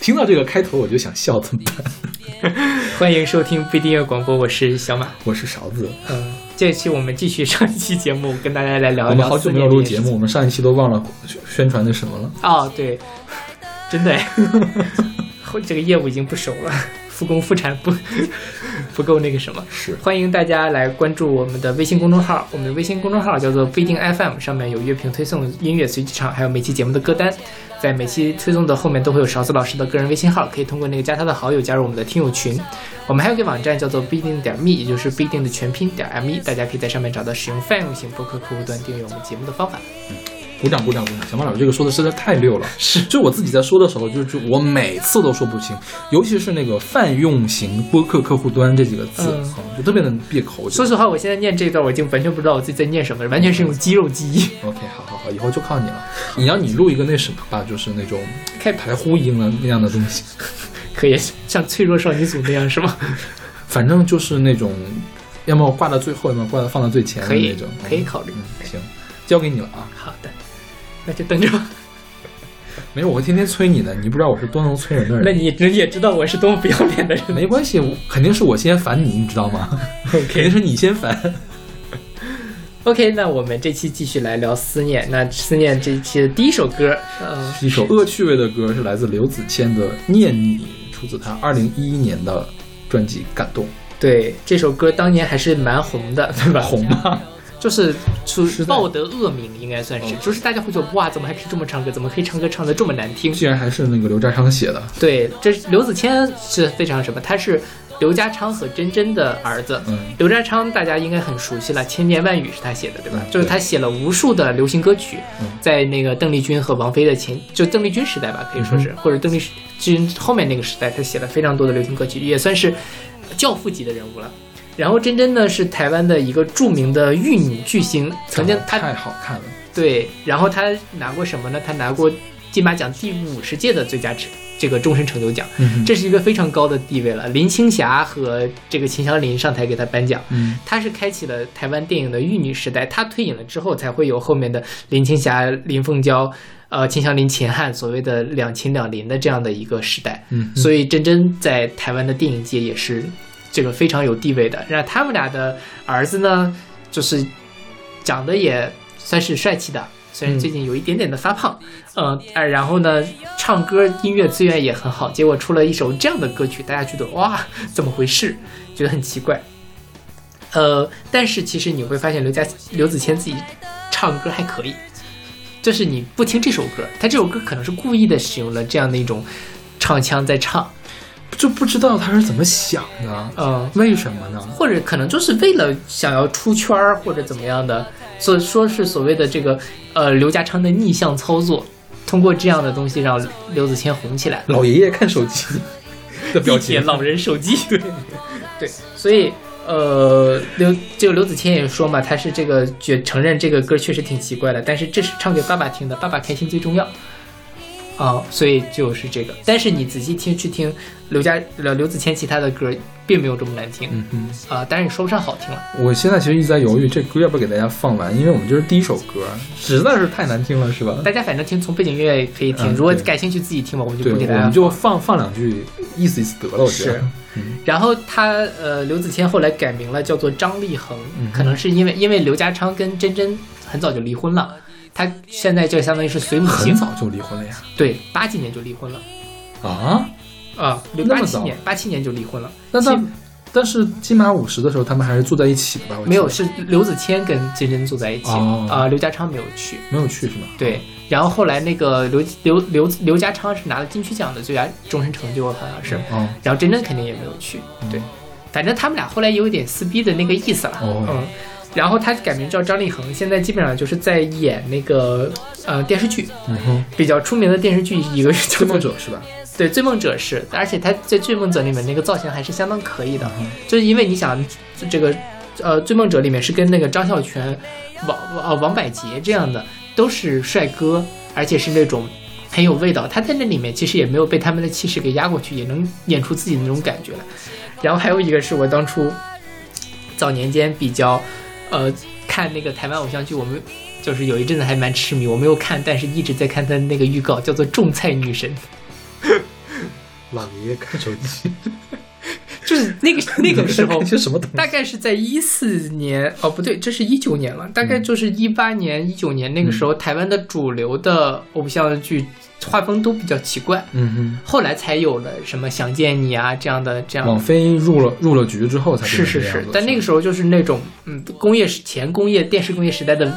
听到这个开头我就想笑，怎么办？欢迎收听不一定乐广播，我是小马，我是勺子。嗯，这期我们继续上一期节目，跟大家来聊一聊。我们好久没有录节目，我们上一期都忘了宣传那什么了。哦，对，真的，这个业务已经不熟了。复工复产不不够那个什么，是欢迎大家来关注我们的微信公众号，我们的微信公众号叫做不一定 FM，上面有乐评推送、音乐随机唱，还有每期节目的歌单，在每期推送的后面都会有勺子老师的个人微信号，可以通过那个加他的好友加入我们的听友群。我们还有个网站叫做不一定点 me，也就是不一定的全拼点 me，大家可以在上面找到使用泛用型播客客户端订阅我们节目的方法。嗯。鼓掌鼓掌鼓掌！小马老师这个说的实在太溜了，是，就我自己在说的时候，就就我每次都说不清，尤其是那个泛用型播客客户端这几个字，就特别能闭口。说实话，我现在念这段，我已经完全不知道我自己在念什么，完全是用肌肉记忆。OK，好好好，以后就靠你了。你要你录一个那什么吧，就是那种开排呼音的那样的东西，可以像脆弱少女组那样是吗？反正就是那种，要么挂到最后，要么挂到放到最前的那种，可以考虑。行，交给你了啊。好的。那就等着吧。没有，我会天天催你的。你不知道我是多能催人的人。那你你也知道我是多么不要脸的人。没关系，肯定是我先烦你，你知道吗？肯定是你先烦。OK，那我们这期继续来聊思念。那思念这一期的第一首歌，一首恶趣味的歌，是来自刘子谦的《念你》，出自他二零一一年的专辑《感动》。对，这首歌当年还是蛮红的，对吧？红吗？就是出报得恶名，应该算是，就是大家会觉得哇，怎么还可以这么唱歌？怎么可以唱歌唱得这么难听？居然还是那个刘家昌写的。对，这刘子谦是非常什么？他是刘家昌和真真的儿子。嗯，刘家昌大家应该很熟悉了，《千言万语》是他写的，对吧？就是他写了无数的流行歌曲，在那个邓丽君和王菲的前，就邓丽君时代吧，可以说是，或者邓丽君后面那个时代，他写了非常多的流行歌曲，也算是教父级的人物了。然后真真呢是台湾的一个著名的玉女巨星，曾经她太好看了。对，然后她拿过什么呢？她拿过金马奖第五十届的最佳这个终身成就奖，这是一个非常高的地位了。林青霞和这个秦祥林上台给她颁奖，她是开启了台湾电影的玉女时代。她退隐了之后，才会有后面的林青霞、林凤娇、呃秦祥林、秦汉所谓的两秦两林的这样的一个时代。嗯，所以真真在台湾的电影界也是。这个非常有地位的，那他们俩的儿子呢，就是长得也算是帅气的，虽然最近有一点点的发胖，嗯，然后呢，唱歌音乐资源也很好，结果出了一首这样的歌曲，大家觉得哇，怎么回事？觉得很奇怪。呃，但是其实你会发现刘家刘子谦自己唱歌还可以，就是你不听这首歌，他这首歌可能是故意的使用了这样的一种唱腔在唱。就不知道他是怎么想的，嗯，为什么呢？或者可能就是为了想要出圈儿或者怎么样的，所以说是所谓的这个呃刘家昌的逆向操作，通过这样的东西让刘子谦红起来。老爷爷看手机的表情，老人手机，对对，所以呃刘这个刘子谦也说嘛，他是这个觉承认这个歌确实挺奇怪的，但是这是唱给爸爸听的，爸爸开心最重要。啊，所以就是这个，但是你仔细听去听刘家刘刘子谦其他的歌，并没有这么难听，嗯嗯啊，但是说不上好听了。我现在其实一直在犹豫，这歌要不要给大家放完，因为我们这是第一首歌，实在是太难听了，是吧？大家反正听从背景音乐可以听，如果感兴趣自己听吧，我们就不给大家。我们就放放两句，意思意思得了，我觉得。是，然后他呃，刘子谦后来改名了，叫做张立恒，可能是因为因为刘家昌跟真真很早就离婚了。他现在就相当于是随母姓，很早就离婚了呀。对，八几年就离婚了。啊啊，八七年，八七年就离婚了。那他，但是金马五十的时候，他们还是住在一起的吧？没有，是刘子谦跟真真住在一起啊。刘家昌没有去，没有去是吗？对。然后后来那个刘刘刘刘家昌是拿了金曲奖的最佳终身成就，好像是。嗯。然后真真肯定也没有去。对。反正他们俩后来有一点撕逼的那个意思了。哦。嗯。然后他改名叫张立恒，现在基本上就是在演那个呃电视剧，比较出名的电视剧一个是《追梦者》是吧？对，《追梦者》是，而且他在《追梦者》里面那个造型还是相当可以的，就是因为你想这个呃《追梦者》里面是跟那个张孝全、王呃王百杰这样的都是帅哥，而且是那种很有味道，他在那里面其实也没有被他们的气势给压过去，也能演出自己的那种感觉来。然后还有一个是我当初早年间比较。呃，看那个台湾偶像剧，我们就是有一阵子还蛮痴迷。我没有看，但是一直在看他那个预告，叫做《种菜女神》。老爷爷看手机，就是 那个 那个时候什么？大概是在一四年哦，不对，这是一九年了，大概就是一八年、一九年那个时候，台湾的主流的偶像剧画风都比较奇怪，嗯哼后来才有了什么《想见你》啊这样的这样，网。飞入了入了局之后才是是是但那个时候就是那种嗯，工业时前工业电视工业时代的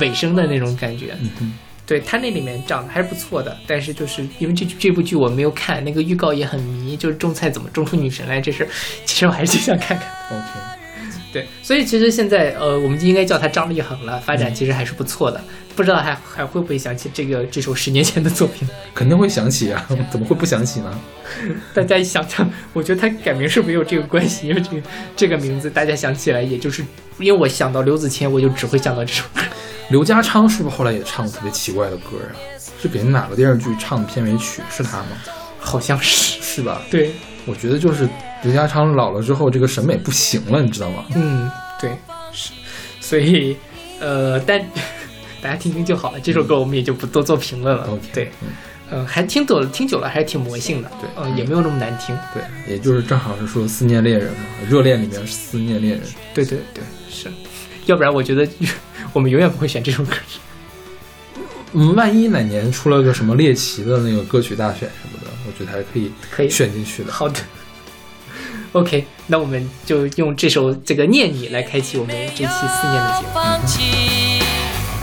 尾声的那种感觉。嗯哼，对他那里面长得还是不错的，但是就是因为这这部剧我没有看，那个预告也很迷，就是种菜怎么种出女神来这事儿，其实我还是挺想看看。OK，对，所以其实现在呃，我们就应该叫他张立恒了，发展其实还是不错的。不知道还还会不会想起这个这首十年前的作品？肯定会想起啊，怎么会不想起呢？大家一想想，我觉得他改名是没有这个关系，因为这个这个名字大家想起来，也就是因为我想到刘子谦，我就只会想到这首歌。刘家昌是不是后来也唱过特别奇怪的歌啊？是给哪个电视剧唱的片尾曲？是他吗？好像是是吧？对，我觉得就是刘家昌老了之后，这个审美不行了，你知道吗？嗯，对，是，所以呃，但 大家听听就好了。这首歌我们也就不多做评论了。对，嗯嗯、还听久了，听久了还是挺魔性的。对嗯、也没有那么难听。对，也就是正好是说思念恋人嘛，热恋里面是思念恋人。对对对，是，要不然我觉得我们永远不会选这首歌。嗯，万一哪年出了个什么猎奇的那个歌曲大选什么的，我觉得还可以可以选进去的。好的，OK，那我们就用这首这个《念你》来开启我们这期思念的节目。放弃，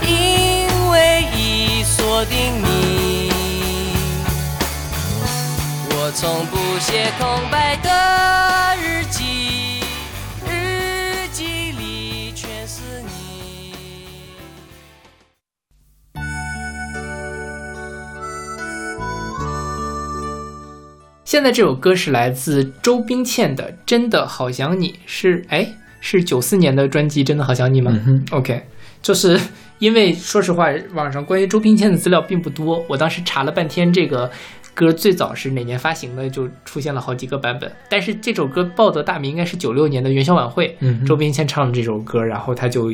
因为已锁定你。从不写空白的日记，日记里全是你。现在这首歌是来自周冰倩的《真的好想你》，是哎是九四年的专辑《真的好想你》吗？嗯，OK，就是因为说实话，网上关于周冰倩的资料并不多，我当时查了半天，这个歌最早是哪年发行的，就出现了好几个版本。但是这首歌报得大名应该是九六年的元宵晚会，嗯周冰倩唱了这首歌，然后他就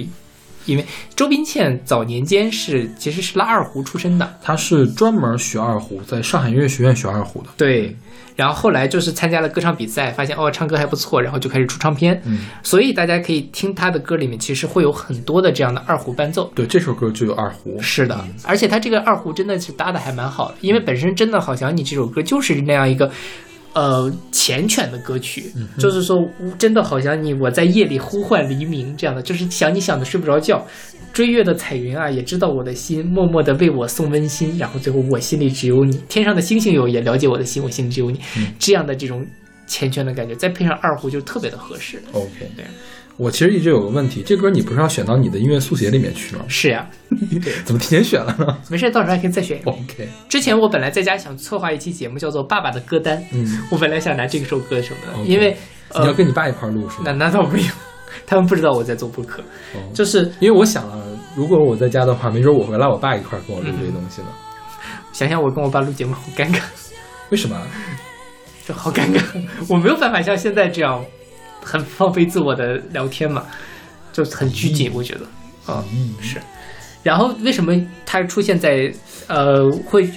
因为周冰倩早年间是其实是拉二胡出身的，她是专门学二胡，在上海音乐学院学二胡的。对。然后后来就是参加了歌唱比赛，发现哦唱歌还不错，然后就开始出唱片。嗯，所以大家可以听她的歌里面，其实会有很多的这样的二胡伴奏。对，这首歌就有二胡。是的，而且他这个二胡真的是搭的还蛮好的，因为本身真的好想你这首歌就是那样一个。呃，缱绻的歌曲，就是说，真的好想你，我在夜里呼唤黎明，这样的，就是想你想的睡不着觉，追月的彩云啊，也知道我的心，默默的为我送温馨，然后最后我心里只有你，天上的星星有也了解我的心，我心里只有你，这样的这种缱绻的感觉，再配上二胡就特别的合适。OK，对我其实一直有个问题，这歌你不是要选到你的音乐速写里面去吗？是呀，怎么提前选了呢没事，到时候还可以再选一个。？OK，之前我本来在家想策划一期节目，叫做《爸爸的歌单》，嗯，我本来想拿这首歌什么的因为你要呃，跟你爸一块儿录是那吗？那那倒没有，他们不知道我在做播客，哦就是因为我想了，如果我在家的话，没准我会拉我爸一块儿跟我录这些东西呢。想想我跟我爸录节目好尴尬，为什么？就好尴尬，我没有办法像现在这样很放飞自我的聊天嘛，就很拘谨，我觉得啊、嗯，是。然后为什么它出现在呃会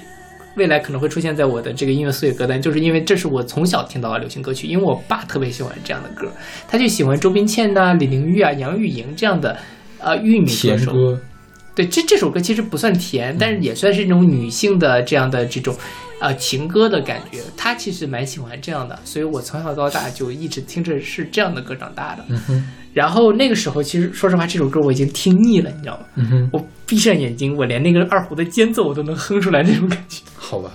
未来可能会出现在我的这个音乐素月歌单，就是因为这是我从小听到的流行歌曲，因为我爸特别喜欢这样的歌，他就喜欢周冰倩呐、李玲玉啊、杨钰莹这样的呃玉女歌手。对，这这首歌其实不算甜，但是也算是那种女性的这样的这种，呃，情歌的感觉。他其实蛮喜欢这样的，所以我从小到大就一直听着是这样的歌长大的。嗯，然后那个时候，其实说实话，这首歌我已经听腻了，你知道吗？我闭上眼睛，我连那个二胡的间奏我都能哼出来那种感觉。好吧，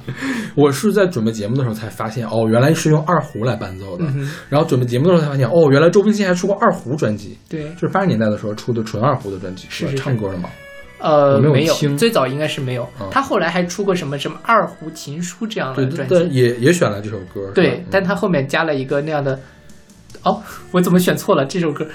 我是在准备节目的时候才发现，哦，原来是用二胡来伴奏的。嗯，然后准备节目的时候才发现，哦，原来周冰倩还出过二胡专辑，对，就是八十年代的时候出的纯二胡的专辑，是唱歌的嘛。呃，我没有没有，最早应该是没有。嗯他后来还出过什么什么二胡琴书这样的专对，辑。也也选了这首歌。对嗯，但他后面加了一个那样的，哦，我怎么选错了？这首歌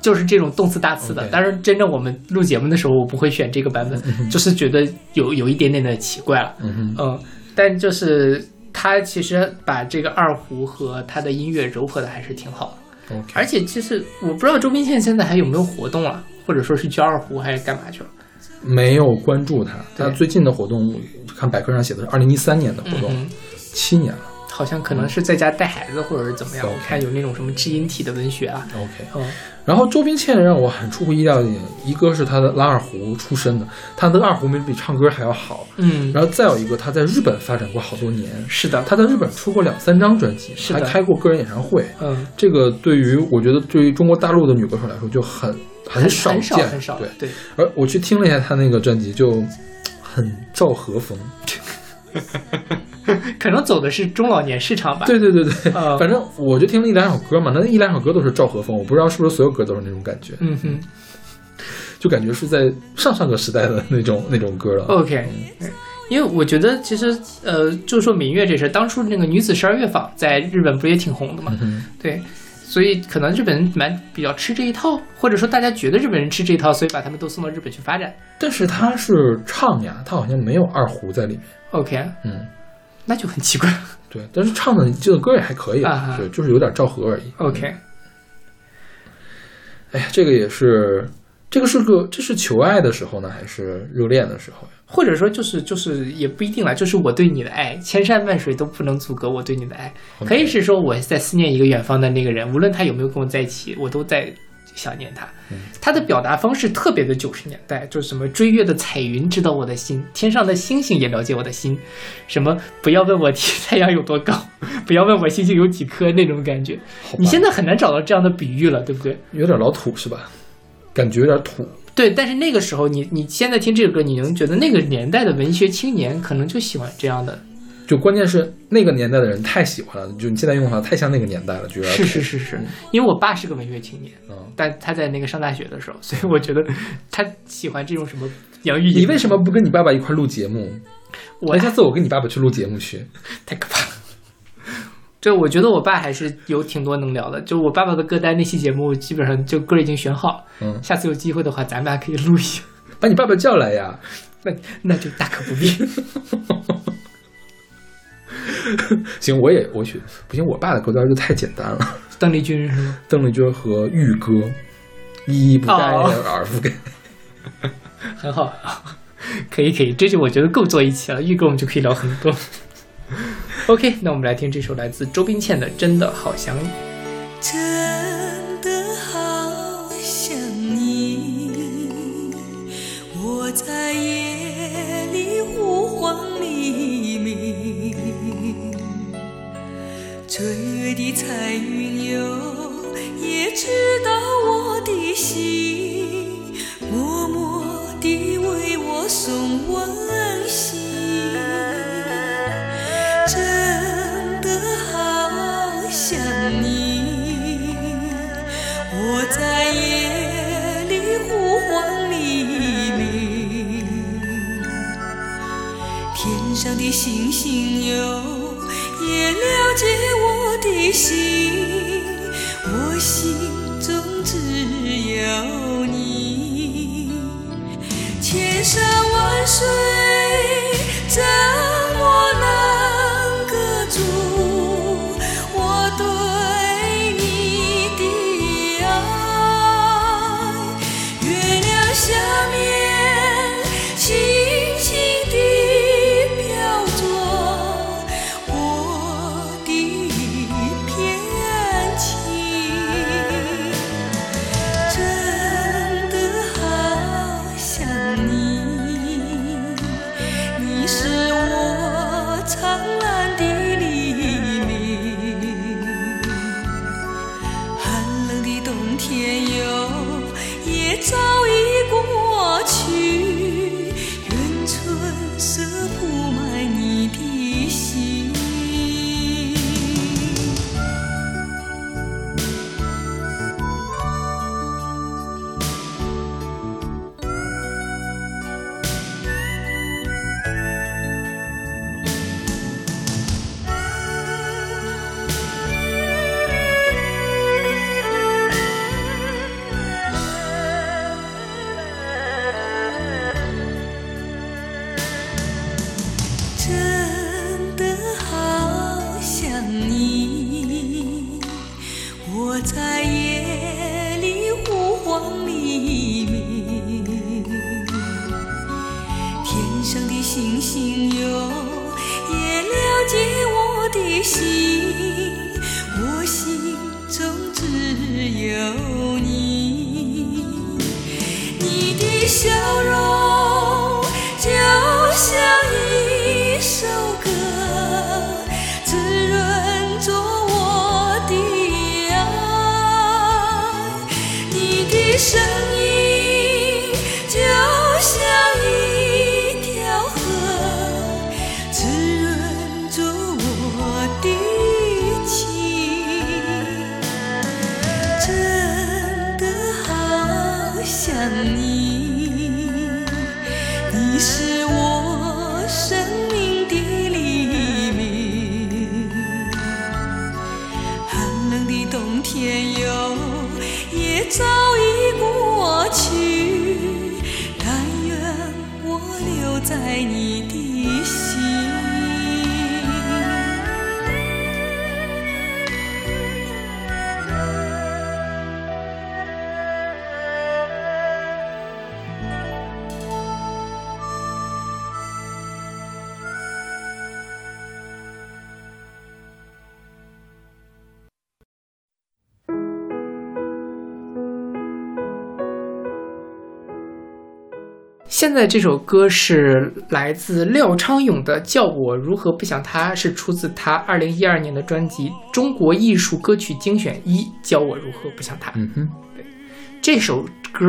就是这种动词大词的。当然，真正我们录节目的时候，我不会选这个版本，就是觉得有有一点点的奇怪了。嗯，嗯，但就是他其实把这个二胡和他的音乐糅合的还是挺好的。而且其实我不知道周冰倩现在还有没有活动了，或者说是教二胡还是干嘛去了？没有关注他，他最近的活动，看百科上写的是二零一三年的活动，嗯，七年了。好像可能是在家带孩子或者是怎么样。哦我看有那种什么知音体的文学啊，OK，嗯，然后周冰倩让我很出乎意料的一点，一个是她的拉二胡出身的，她的二胡没比唱歌还要好。嗯，然后再有一个，她在日本发展过好多年，是的，她在日本出过两三张专辑，还开过个人演唱会。嗯，这个对于我觉得对于中国大陆的女歌手来说就很很少很少见，很少，对。对，而我去听了一下他那个专辑，就很赵和风。可能走的是中老年市场吧。对对对对，呃 反正我就听了一两首歌嘛，那一两首歌都是赵和风，我不知道是不是所有歌都是那种感觉，嗯哼就感觉是在上上个时代的那种那种歌了。，OK。因为我觉得，其实，呃，就说民乐这事，当初那个女子十二乐坊在日本不是也挺红的嘛？嗯对，所以可能日本人蛮比较吃这一套，或者说大家觉得日本人吃这一套，所以把他们都送到日本去发展。但是他是唱呀，他好像没有二胡在里面。OK，嗯，那就很奇怪。对，但是唱的这个歌也还可以啊对，就是有点赵和而已。OK，哎呀，这个也是，这个是个，这是求爱的时候呢，还是热恋的时候呀？或者说就是就是也不一定了，就是我对你的爱，千山万水都不能阻隔我对你的爱。可以是说我在思念一个远方的那个人，无论他有没有跟我在一起，我都在想念他。他的表达方式特别的九十年代，就是什么追月的彩云知道我的心，天上的星星也了解我的心，什么不要问我太阳有多高，不要问我星星有几颗那种感觉。你现在很难找到这样的比喻了，对不对？有点老土是吧？感觉有点土。对，但是那个时候你你现在听这个歌，你能觉得那个年代的文学青年可能就喜欢这样的。就关键是那个年代的人太喜欢了，就你现在用的话太像那个年代了，就有点是是是是，因为我爸是个文学青年，嗯但他在那个上大学的时候，所以我觉得他喜欢这种什么杨钰莹。你为什么不跟你爸爸一块录节目？我哎，下次我跟你爸爸去录节目去。太可怕了？这我觉得我爸还是有挺多能聊的。就我爸爸的歌单那期节目，基本上就歌已经选好。嗯，下次有机会的话，咱们还可以录一下。把你爸爸叫来呀。那那就大可不必。行，我也我选，不行，我爸的歌单就太简单了。邓丽君是吗？邓丽君和玉歌，一不该，哦二不改。很好，可以可以，这就我觉得够做一期了。玉哥我们就可以聊很多。OK，那我们来听这首来自周冰倩的《真的好想你》。星星哟，也了解我的心，我心中只有你。千山万水现在这首歌是来自廖昌永的《叫我如何不想他》，是出自他二零一二年的专辑《中国艺术歌曲精选一》，叫我如何不想他。嗯哼，对这首歌，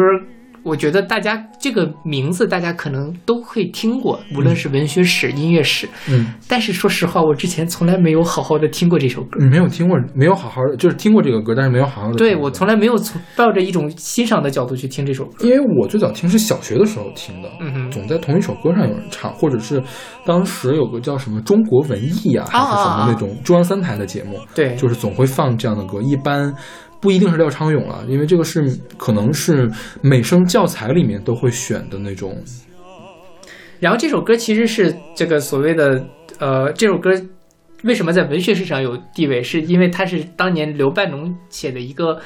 我觉得大家这个名字大家可能都会听过，无论是文学史、音乐史。嗯，但是说实话，我之前从来没有好好的听过这首歌。没有听过，没有好好的，就是听过这个歌，但是没有好好的。对我从来没有从抱着一种欣赏的角度去听这首歌。因为我最早听是小学的时候听的，嗯哼总在同一首歌上有人唱，或者是当时有个叫什么中国文艺呀、还是什么那种中央三台的节目，对就是总会放这样的歌，一般。不一定是廖昌永了，因为这个是可能是美声教材里面都会选的那种。然后这首歌其实是这个所谓的呃，这首歌为什么在文学史上有地位，是因为它是当年刘半农写的一个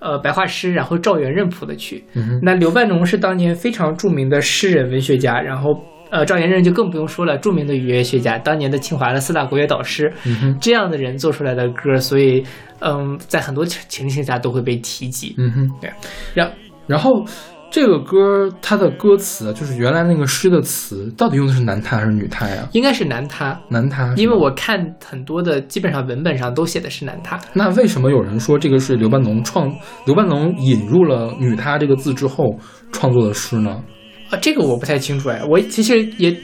呃白话诗，然后赵元任谱的曲。嗯，那刘半农是当年非常著名的诗人、文学家，然后呃赵元任就更不用说了，著名的语言学家，当年的清华的四大国乐导师，嗯哼，这样的人做出来的歌，所以嗯，在很多情情形下都会被提及。嗯哼，对，然然后这个歌它的歌词，就是原来那个诗的词，到底用的是男他还是女他呀？应该是男他，男他，因为我看很多的基本上文本上都写的是男他。那为什么有人说这个是刘半农创刘半农引入了女他这个字之后创作的诗呢？啊，这个我不太清楚哎，我其实也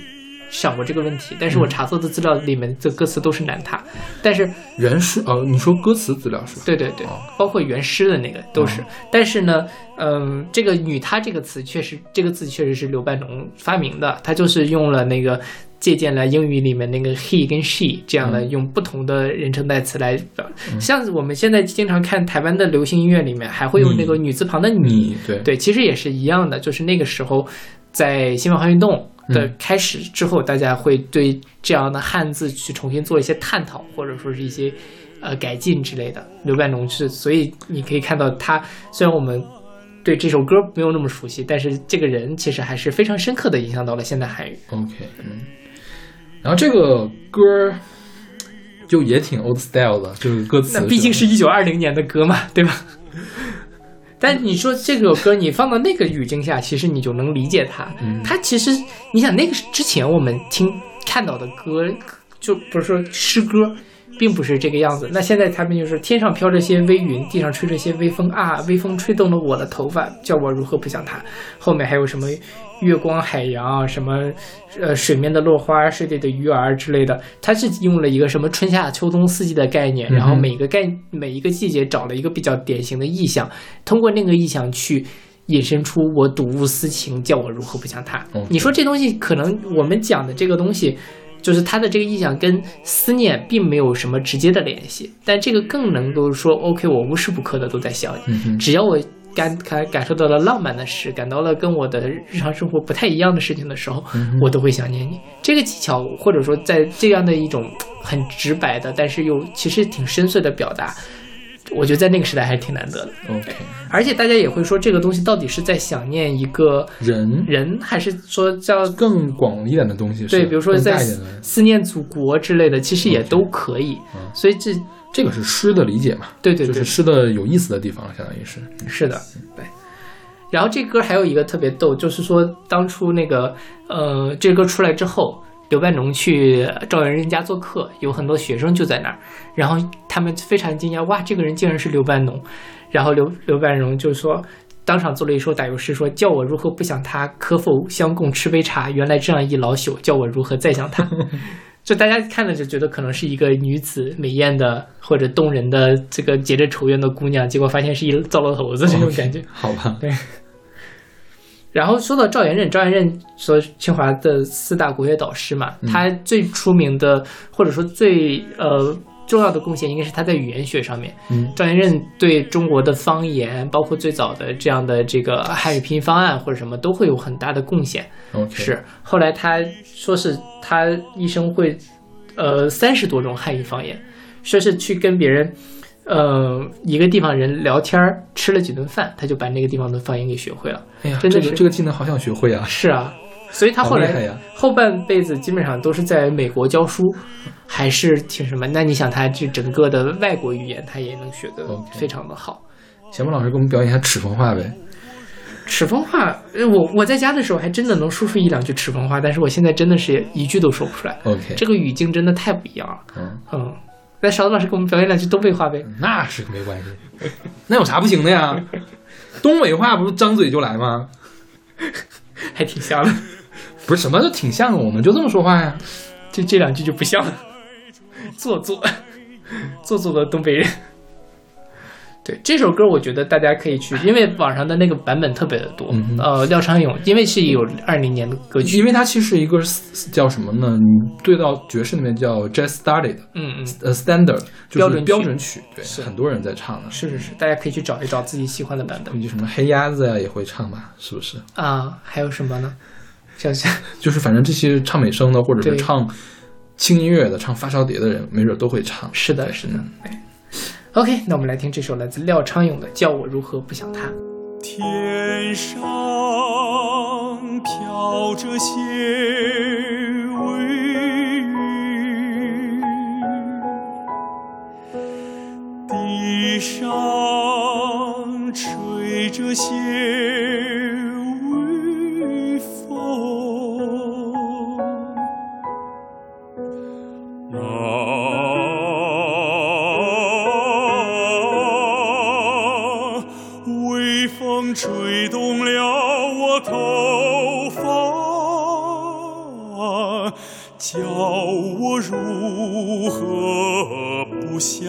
想过这个问题，但是嗯。我查搜的资料里面的歌词都是男他，但是原诗呃，你说歌词资料是吧？对对对哦，包括原诗的那个都是，但是呢，嗯，这个“女她”这个词确实，这个字确实是刘半农发明的，他就是用了那个借鉴了英语里面那个 he 跟 she 这样的，嗯。用不同的人称代词来表，像我们现在经常看台湾的流行音乐里面，还会用那个女字旁的你，你对。对，其实也是一样的，就是那个时候在新文化运动的嗯开始之后，大家会对这样的汉字去重新做一些探讨，或者说是一些呃改进之类的。刘半农是，所以你可以看到他，虽然我们对这首歌没有那么熟悉，但是这个人其实还是非常深刻的影响到了现代汉语。OK，嗯，然后这个歌就也挺 old style 的，就是歌词那毕竟是一九二零年的歌嘛，对吧？但你说这首歌，你放到那个语境下，其实你就能理解它。嗯它其实，你想那个之前我们听看到的歌，就不是说诗歌，并不是这个样子。那现在他们就是天上飘着些微云，地上吹着些微风啊，微风吹动了我的头发，叫我如何不想他。后面还有什么月光海洋啊，什么呃水面的落花、水里的鱼儿之类的，它是用了一个什么春夏秋冬四季的概念，然后每个概每一个季节找了一个比较典型的意象，通过那个意象去。引申出我睹物思情，叫我如何不想他。你说这东西可能我们讲的这个东西，就是他的这个意象跟思念并没有什么直接的联系，但这个更能够说，OK，我无时不刻的都在想你，只要我感感感受到了浪漫的事，感到了跟我的日常生活不太一样的事情的时候，嗯我都会想念你。这个技巧，或者说在这样的一种很直白的，但是又其实挺深邃的表达，我觉得在那个时代还是挺难得的。OK，而且大家也会说，这个东西到底是在想念一个人人，还是说叫更广一点的东西，对，比如说在思念祖国之类的，其实也都可以。嗯所以这这个是诗的理解嘛，对对对就是，诗的有意思的地方，相当于是，是的，对。然后这歌还有一个特别逗，就是说当初那个呃，这歌出来之后，刘半农去赵元任家做客，有很多学生就在那儿，然后他们非常惊讶，哇，这个人竟然是刘半农。然后刘刘半农就说，当场做了一首打油诗，说叫我如何不想他，可否相共吃杯茶？原来这样一老朽，叫我如何再想他？就大家看了就觉得可能是一个女子美艳的或者动人的这个结着仇怨的姑娘，结果发现是一糟老头子这种感觉。好吧，对。然后说到赵元任，赵元任说清华的四大国学导师嘛，他最出名的或者说最呃重要的贡献，应该是他在语言学上面。嗯，赵元任对中国的方言，包括最早的这样的这个汉语拼音方案或者什么，都会有很大的贡献。是，后来他说是他一生会，呃，三十多种汉语方言，说是去跟别人，呃，一个地方人聊天儿，吃了几顿饭，他就把那个地方的方言给学会了。哎呀，真的是这个这个技能好想学会啊！是啊，所以他后来后半辈子基本上都是在美国教书，还是挺什么？那你想，他这整个的外国语言，他也能学得非常的好。小孟老师给我们表演一下赤峰话呗。赤峰话，呃我我在家的时候还真的能说出一两句赤峰话，但是我现在真的是一句都说不出来。OK，这个语境真的太不一样了。嗯，嗯，那勺子老师给我们表演两句东北话呗。那是没关系，那有啥不行的呀？东北话不是张嘴就来吗？还挺像的，不是什么都挺像的，我们就这么说话呀。这这两句就不像了，做作，做作的东北人。对这首歌，我觉得大家可以去，因为网上的那个版本特别的多。嗯呃，廖昌永，因为是有二零年的歌曲，因为它其实是一个叫什么呢？你对到爵士里面叫 jazz studied，嗯嗯，呃 standard 就是标准曲标准曲，对，是很多人在唱的。是是是，大家可以去找一找自己喜欢的版本你就什么黑鸭子呀也会唱吧？是不是？啊。还有什么呢？像像 就是反正这些唱美声的，或者是唱轻音乐的、唱发烧碟的人，没准都会唱。是的，是的。哎，OK，那我们来听这首来自廖昌永的《叫我如何不想他》。天上飘着些微雨，地上吹着些故乡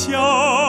笑。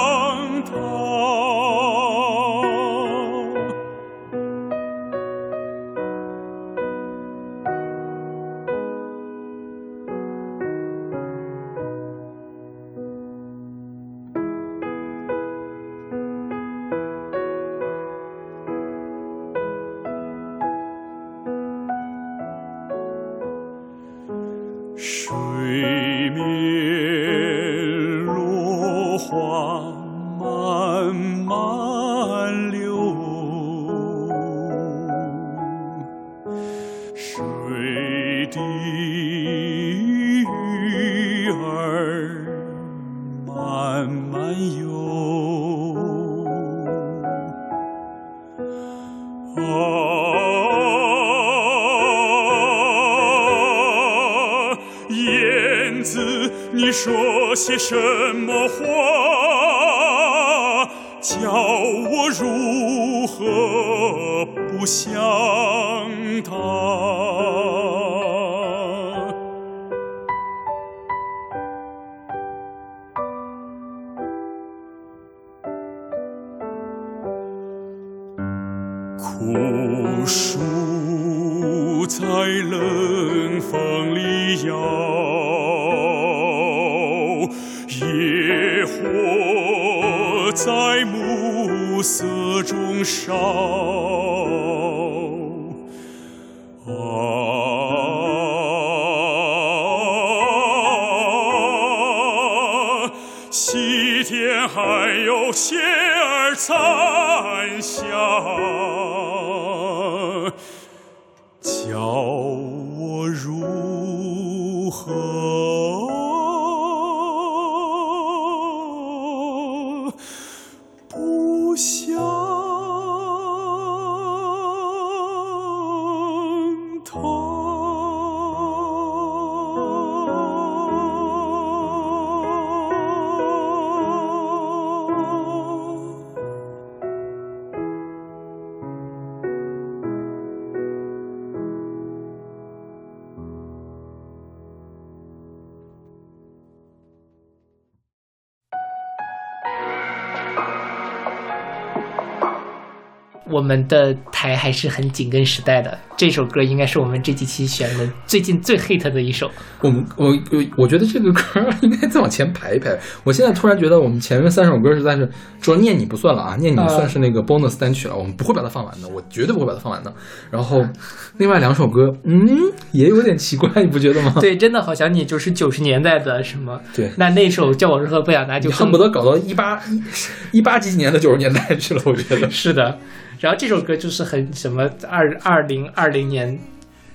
我们的台还是很紧跟时代的。这首歌应该是我们这几期选的最近最 hit 的一首。我们我我我觉得这个歌应该再往前排一排。我现在突然觉得我们前面三首歌实在是，说念你不算了啊，念你啊算是那个 bonus 单曲了，我们不会把它放完的，我绝对不会把它放完的。然后 另外两首歌，嗯，也有点奇怪，你不觉得吗？对，真的好想你就是九十年代的什么？对那那首叫我如何不想拿就恨不得搞到一八一一八几几年的九十年代去了，我觉得。是的。然后这首歌就是很什么二二零二零年，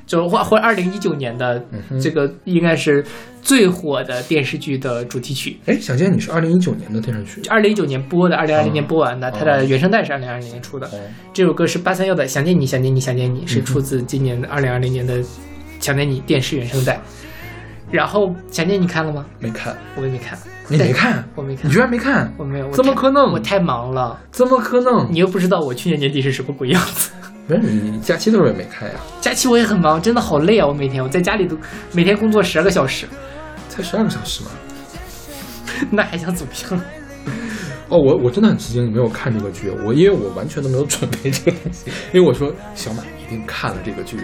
就或或二零一九年的嗯这个应该是最火的电视剧的主题曲。哎，想见你是二零一九年的电视剧，二零一九年播的，二零二零年播完的，哦它的原声带是二零二零年出的。哦这首歌是八三幺的《想见你，想见你，想见你》，是出自今年二零二零年的《想念你》电视原声带。然后《想念你》看了吗？没看，我也没看，你没看，我没看你居，然没看，我没有，怎么可能我太忙了，怎么可能？你又不知道我去年年底是什么鬼样子。不是你你假期的时候也没看呀？假期我也很忙，真的好累啊！我每天我在家里都每天工作十二个小时，才十二个小时吗。那还想怎么样？哦，我我真的很吃惊，你没有看这个剧，我因为我完全都没有 准备这个东西，因为我说小马一定看了这个剧，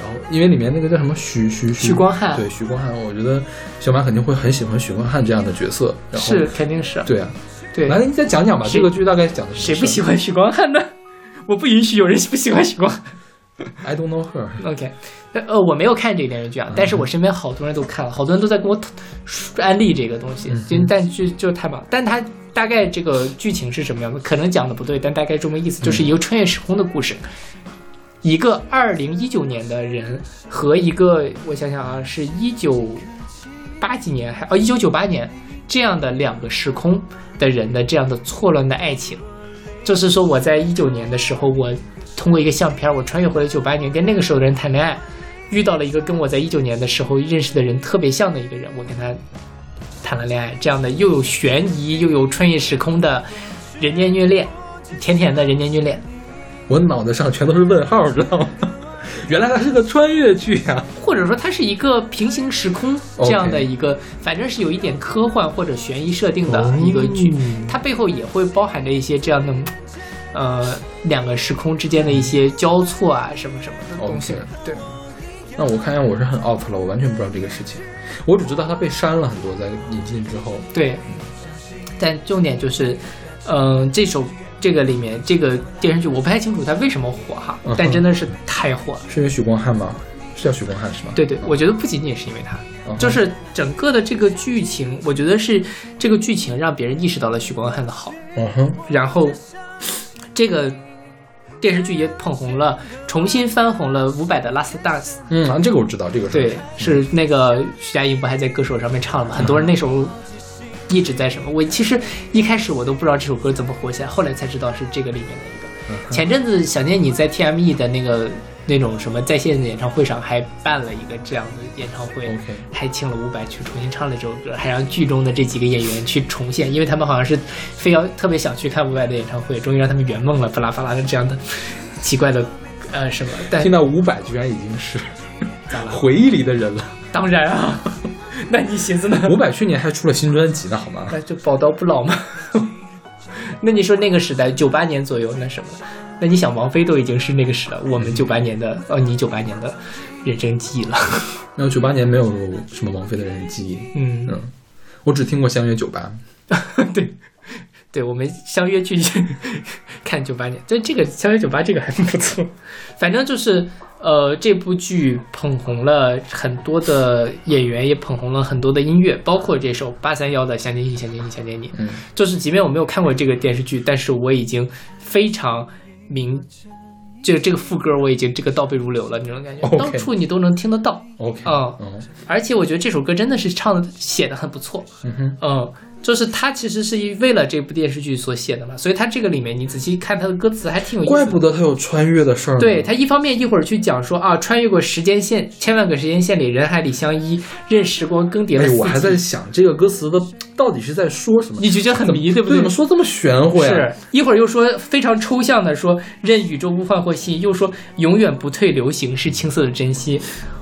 然后因为里面那个叫什么许许许光汉对许光汉，我觉得小马肯定会很喜欢许光汉这样的角色，然后是肯定是对啊，对，来你再讲讲吧，这个剧大概讲的是谁不喜欢许光汉呢？我不允许有人不喜欢许光汉。I don't know her，OK，呃，我没有看这个电视剧啊，但是我身边好多人都看了，好多人都在跟我讨安利这个东西，嗯就但就就太棒。但它大概这个剧情是什么样的？可能讲的不对，但大概这么意思，就是一个穿越时空的故事。一个二零一九年的人和一个我想想啊，是一九八几年还哦一九九八年这样的两个时空的人的这样的错乱的爱情。就是说我在一九年的时候，我通过一个相片，我穿越回了九八年，跟那个时候的人谈恋爱，遇到了一个跟我在一九年的时候认识的人特别像的一个人，我跟他谈了恋爱，这样的又有悬疑又有穿越时空的人间虐恋，甜甜的人间虐恋，我脑袋上全都是问号，知道吗？原来它是个穿越剧呀、或者说它是一个平行时空这样的一个反正是有一点科幻或者悬疑设定的一个剧，哦它背后也会包含着一些这样的。呃，两个时空之间的一些交错啊，什么什么的东西对，那我看见我是很 out 了，我完全不知道这个事情，我只知道它被删了很多，在引进之后。对，但重点就是，嗯、这首这个里面这个电视剧我不太清楚它为什么火哈，嗯但真的是太火了。是因为许光汉吗？是叫许光汉是吗？对对，我觉得不仅仅是因为他，嗯，就是整个的这个剧情，我觉得是这个剧情让别人意识到了许光汉的好，嗯哼，然后这个电视剧也捧红了，重新翻红了伍佰的《Last Dance》。嗯，啊，这个我知道，这个对，是那个徐佳莹不还在歌手上面唱了吗？很多人那时候一直在什么？我其实一开始我都不知道这首歌怎么火起来，后来才知道是这个里面的一个。前阵子想念你在 TME 的那个那种什么在线的演唱会上还办了一个这样的演唱会还请了伍佰去重新唱了这首歌，还让剧中的这几个演员去重现，因为他们好像是非要特别想去看伍佰的演唱会，终于让他们圆梦了，巴拉巴拉的这样的奇怪的呃什么，但听到伍佰居然已经是咋了？回忆里的人了。当然啊，那你寻思呢？伍佰去年还出了新专辑呢，好吗？那就宝刀不老嘛。那你说那个时代，九八年左右，那什么？那你想，王菲都已经是那个时了，我们九八年的，哦，你九八年的人生记忆了。然后九八年没有什么王菲的人生记忆，嗯，嗯，我只听过《相约九八》。对，对，我们相约去 看九八年，对这个相约九八这个还不错。反正就是呃，这部剧捧红了很多的演员，也捧红了很多的音乐，包括这首八三幺的《想念你，想念你，想念你》。嗯，就是即便我没有看过这个电视剧，但是我已经非常明，这个这个副歌我已经这个倒背如流了，那种感觉？到处你都能听得到。OK，嗯。嗯。而且我觉得这首歌真的是唱的写的很不错。嗯哼，嗯，就是他其实是为了这部电视剧所写的嘛，所以他这个里面你仔细看他的歌词还挺有意思。怪不得他有穿越的事儿。对他一方面一会儿去讲说啊，穿越过时间线，千万个时间线里，人海里相依，任时光更迭了哎，我还在想这个歌词的到底是在说什么？你就觉得很迷，对不对？怎么说这么玄乎呀？是一会儿又说非常抽象的说任宇宙物换或新，又说永远不退流行是青涩的珍惜，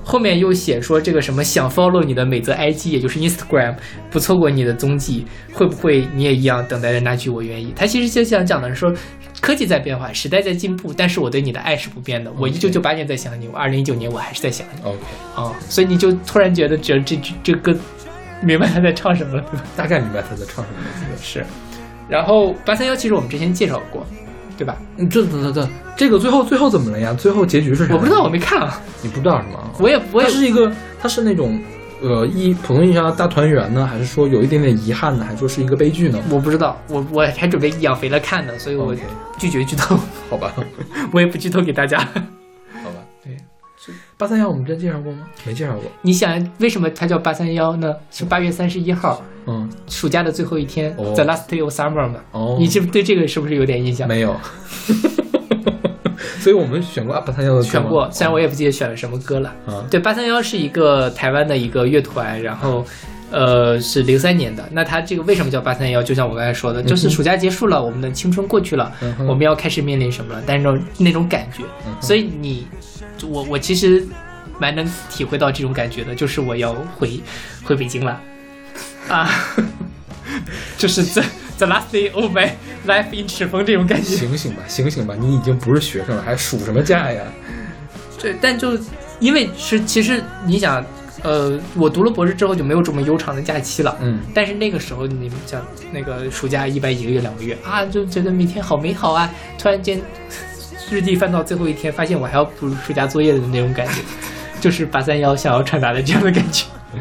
后面又写说这个什么想 follow 你的美则 IG，也就是 Instagram，不错过你的踪迹，会不会你也一样等待着那句我愿意？他其实就想讲的是说。科技在变化，时代在进步，但是我对你的爱是不变的。我一九九八年在想你，我二零一九年我还是在想你 OK，啊、所以你就突然觉得这这这这歌，明白他在唱什么了，对吧？大概明白他在唱什么了。是。然后八三幺其实我们之前介绍过，对吧？嗯，这这这这这个最后最后怎么了呀？最后结局是啥？我不知道，我没看啊，你不知道是吗？我也我也是一个，它是那种呃一普通意义上的大团圆呢，还是说有一点点遗憾呢？还是说是一个悲剧呢？我不知道，我我还准备养肥了看呢，所以我拒绝剧透，好吧，我也不剧透给大家。八三幺我们之前介绍过吗？没介绍过。你想为什么它叫八三幺呢？是八月三十一号，嗯，暑假的最后一天、哦 t h e last day of summer 嘛。哦，你这对这个是不是有点印象？没有？所以我们选过八三幺的歌选过，虽然我也不记得选了什么歌了。啊，对，八三幺是一个台湾的一个乐团，然后。呃，是零三年的。那它这个为什么叫八三幺？就像我刚才说的，就是暑假结束了，我们的青春过去了，嗯我们要开始面临什么了？但是那种那种感觉，嗯所以你，我我其实蛮能体会到这种感觉的，就是我要回回北京了，啊，就是 the the last day of my life in 赤峰这种感觉。醒醒吧，醒醒吧！你已经不是学生了，还暑什么假呀？对，但就因为是其实你想，呃，我读了博士之后就没有这么悠长的假期了。嗯，但是那个时候，你们讲那个暑假一般一个月两个月啊，就觉得每天好美好啊！突然间，日记翻到最后一天，发现我还要补暑假作业的那种感觉，就是八三幺想要传达的这样的感觉。嗯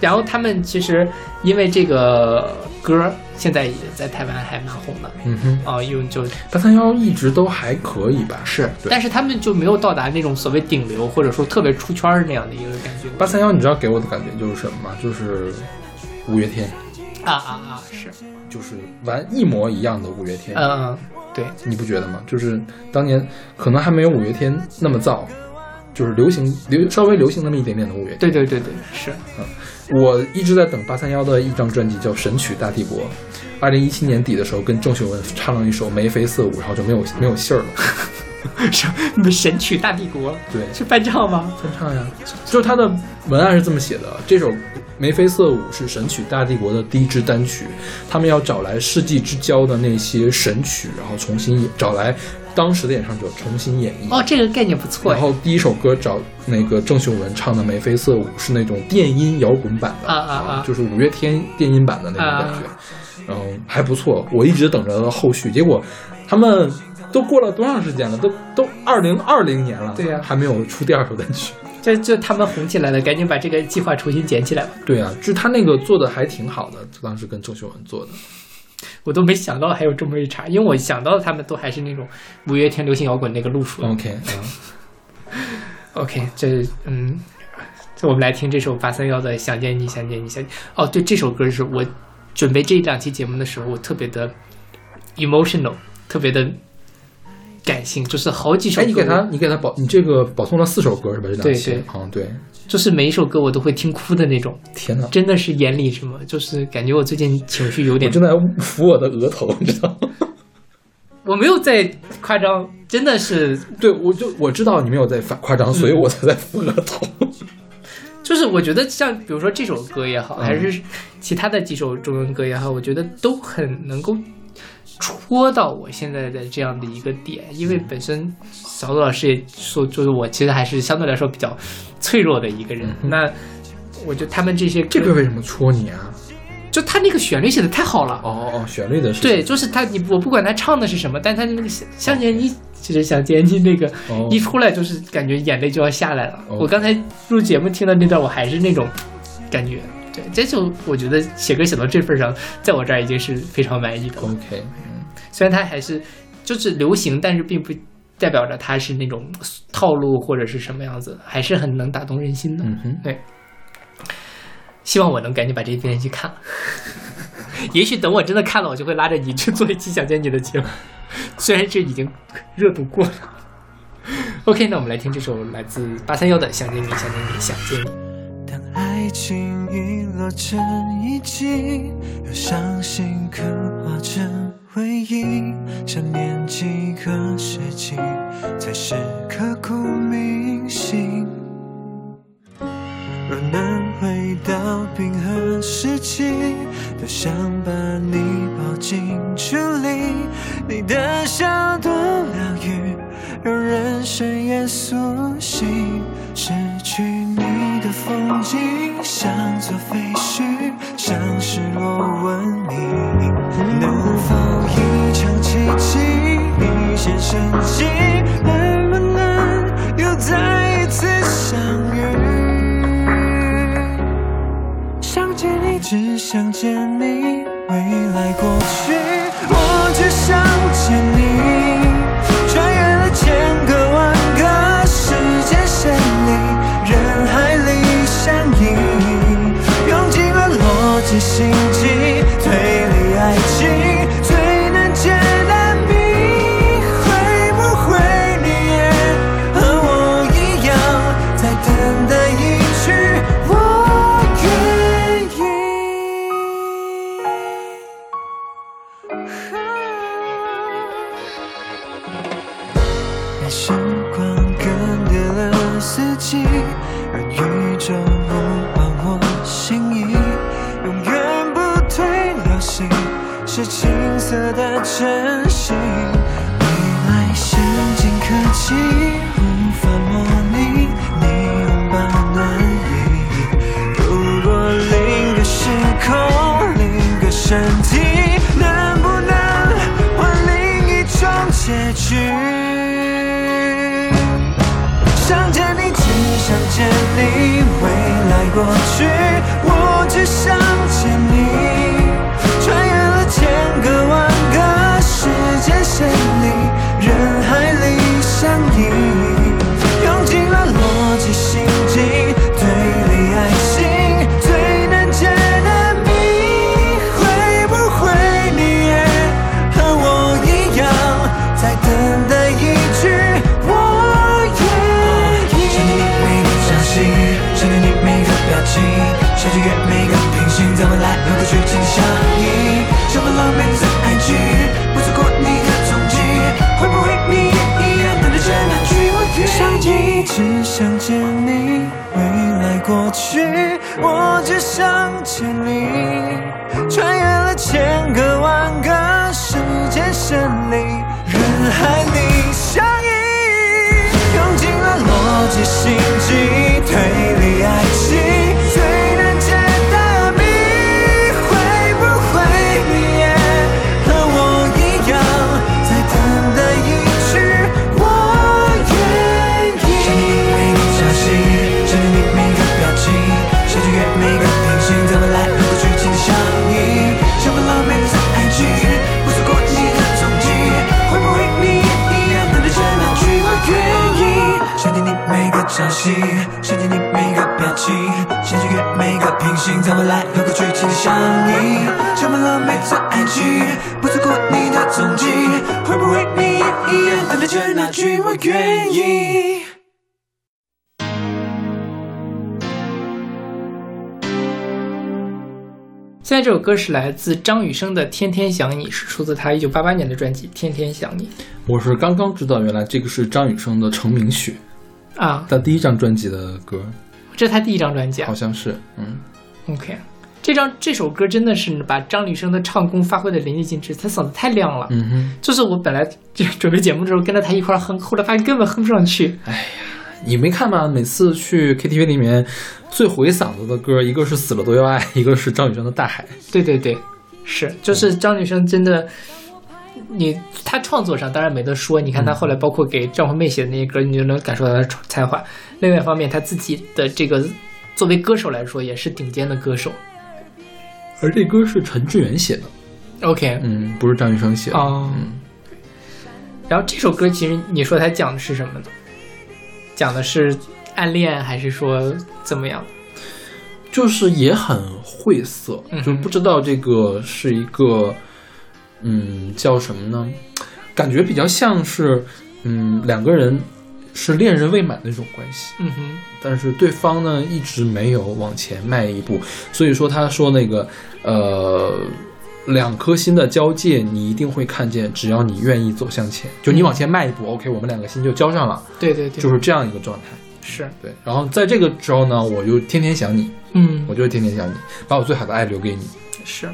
然后他们其实因为这个歌，现在也在台湾还蛮红的嗯哼，啊，因为就八三幺一直都还可以吧？是，对但是他们就没有到达那种所谓顶流或者说特别出圈儿那样的一个感觉。八三幺，你知道给我的感觉就是什么吗？就是五月天，啊啊啊！是，就是玩一模一样的五月天。嗯嗯，对，你不觉得吗？就是当年可能还没有五月天那么燥，就是流行流稍微流行那么一点点的五月天。对对对对，是。嗯我一直在等八三幺的一张专辑叫《神曲大帝国》，二零一七年底的时候跟郑秀文唱了一首《眉飞色舞》，然后就没有没有信儿了。什么神曲大帝国对，是翻唱吗？翻唱呀，就是他的文案是这么写的：这首《眉飞色舞》是神曲大帝国的第一支单曲，他们要找来世纪之交的那些神曲，然后重新找来当时的演唱者重新演绎。哦，这个概念不错然哎。后第一首歌找那个郑秀文唱的《眉飞色舞》是那种电音摇滚版的啊啊啊就是五月天电音版的那种感觉，嗯，还不错。我一直等着后续，结果他们都过了多长时间了？都都二零二零年了，对呀还没有出第二首单曲。就就他们红起来了，赶紧把这个计划重新捡起来吧。对啊，就是他那个做的还挺好的，当时跟郑秀文做的。我都没想到还有这么一茬，因为我想到的他们都还是那种五月天流行摇滚那个路数。OK 啊，OK，这嗯，这我们来听这首八三幺的《想见你，想见你，想见》。哦，对，这首歌是我准备这两期节目的时候，我特别的 emotional，特别的感性，就是好几首哎，歌，你给他，你给他保，你这个保送了四首歌是吧？这两期，对对嗯，对，就是每一首歌我都会听哭的那种，天哪，真的是眼里什么，就是感觉我最近情绪有点，我正在抚我的额头，你知道吗？我没有在夸张，真的是，对，我就我知道你没有在反夸张，所以我才在抚额头。就是我觉得像比如说这首歌也好，嗯还是其他的几首中文歌也好，我觉得都很能够戳到我现在的这样的一个点，因为本身小杜老师也说，就是我其实还是相对来说比较脆弱的一个人。嗯那我觉得他们这些这个为什么戳你啊？就他那个旋律写的太好了。哦哦，旋律的事情对，就是他，你我不管他唱的是什么，但他那个想想见你，其实想见你那个哦一出来，就是感觉眼泪就要下来了。哦我刚才录节目听到那段，我还是那种感觉。对，这就我觉得写歌写到这份上，在我这儿已经是非常满意的了。OK，虽然它还是就是流行，但是并不代表着它是那种套路或者是什么样子，还是很能打动人心的。嗯哼，对，希望我能赶紧把这部电视剧看了。也许等我真的看了，我就会拉着你去做一期想见你的节目，虽然这已经热度过了。OK，那我们来听这首来自八三幺的《想见你，想见你，想见你》。当爱情遗落成遗迹，由伤心刻画成回忆，想念几个世纪，才是刻骨铭心。若能回到冰河时期，多想把你抱进处理。你的笑多疗愈，让人深夜苏醒。失去你的风景，像座废墟，像失落文明。起一起，一线生机？能不能又再一次相遇？想见你，只想见你，未来过去，我只想见你。真心。未来先进科技无法模拟你拥抱暖意，如果另个时空，另个身体，能不能换另一种结局？想见你，只想见你，未来过去，我只想我只想见你。想见你每个表情，想穿越每个平行，在未来能够去紧相依。像份浪漫的爱情，不错过你的踪迹，会不会你也一样等待着那句我愿意？现在这首歌是来自张雨生的《天天想你》，是出自他一九八八年的专辑《天天想你我是刚刚知道，原来这个是张雨生的成名曲，》啊，他第一张专辑的歌，这是他第一张专辑啊好。像是，嗯，OK，这张这首歌真的是把张雨生的唱功发挥的淋漓尽致，他嗓子太亮了。嗯哼，就是我本来就准备节目的时候跟着他一块儿哼，后来发现根本哼不上去。哎呀你没看吗？每次去 KTV 里面最毁嗓子的歌，一个是《死了都要爱》，一个是张雨生的《大海》。对对对，是，就是张雨生真的，你他创作上当然没得说，你看他后来包括给张惠妹写的那些歌，你就能感受到他的才华。另外一方面，他自己的这个作为歌手来说，也是顶尖的歌手。而这歌是陈志远写的，OK，嗯，不是张雨生写的。哦，然后这首歌其实你说它讲的是什么呢？讲的是暗恋，还是说怎么样？就是也很晦涩，嗯就不知道这个是一个，嗯，叫什么呢？感觉比较像是，嗯，两个人是恋人未满的那种关系，嗯哼，但是对方呢一直没有往前迈一步，所以说他说那个，呃。两颗心的交界，你一定会看见。只要你愿意走向前，就你往前迈一步、o k 我们两个心就交上了，对对对，就是这样一个状态。是，对，然后在这个时候呢，我就天天想你，嗯，我就会天天想你，把我最好的爱留给你。是。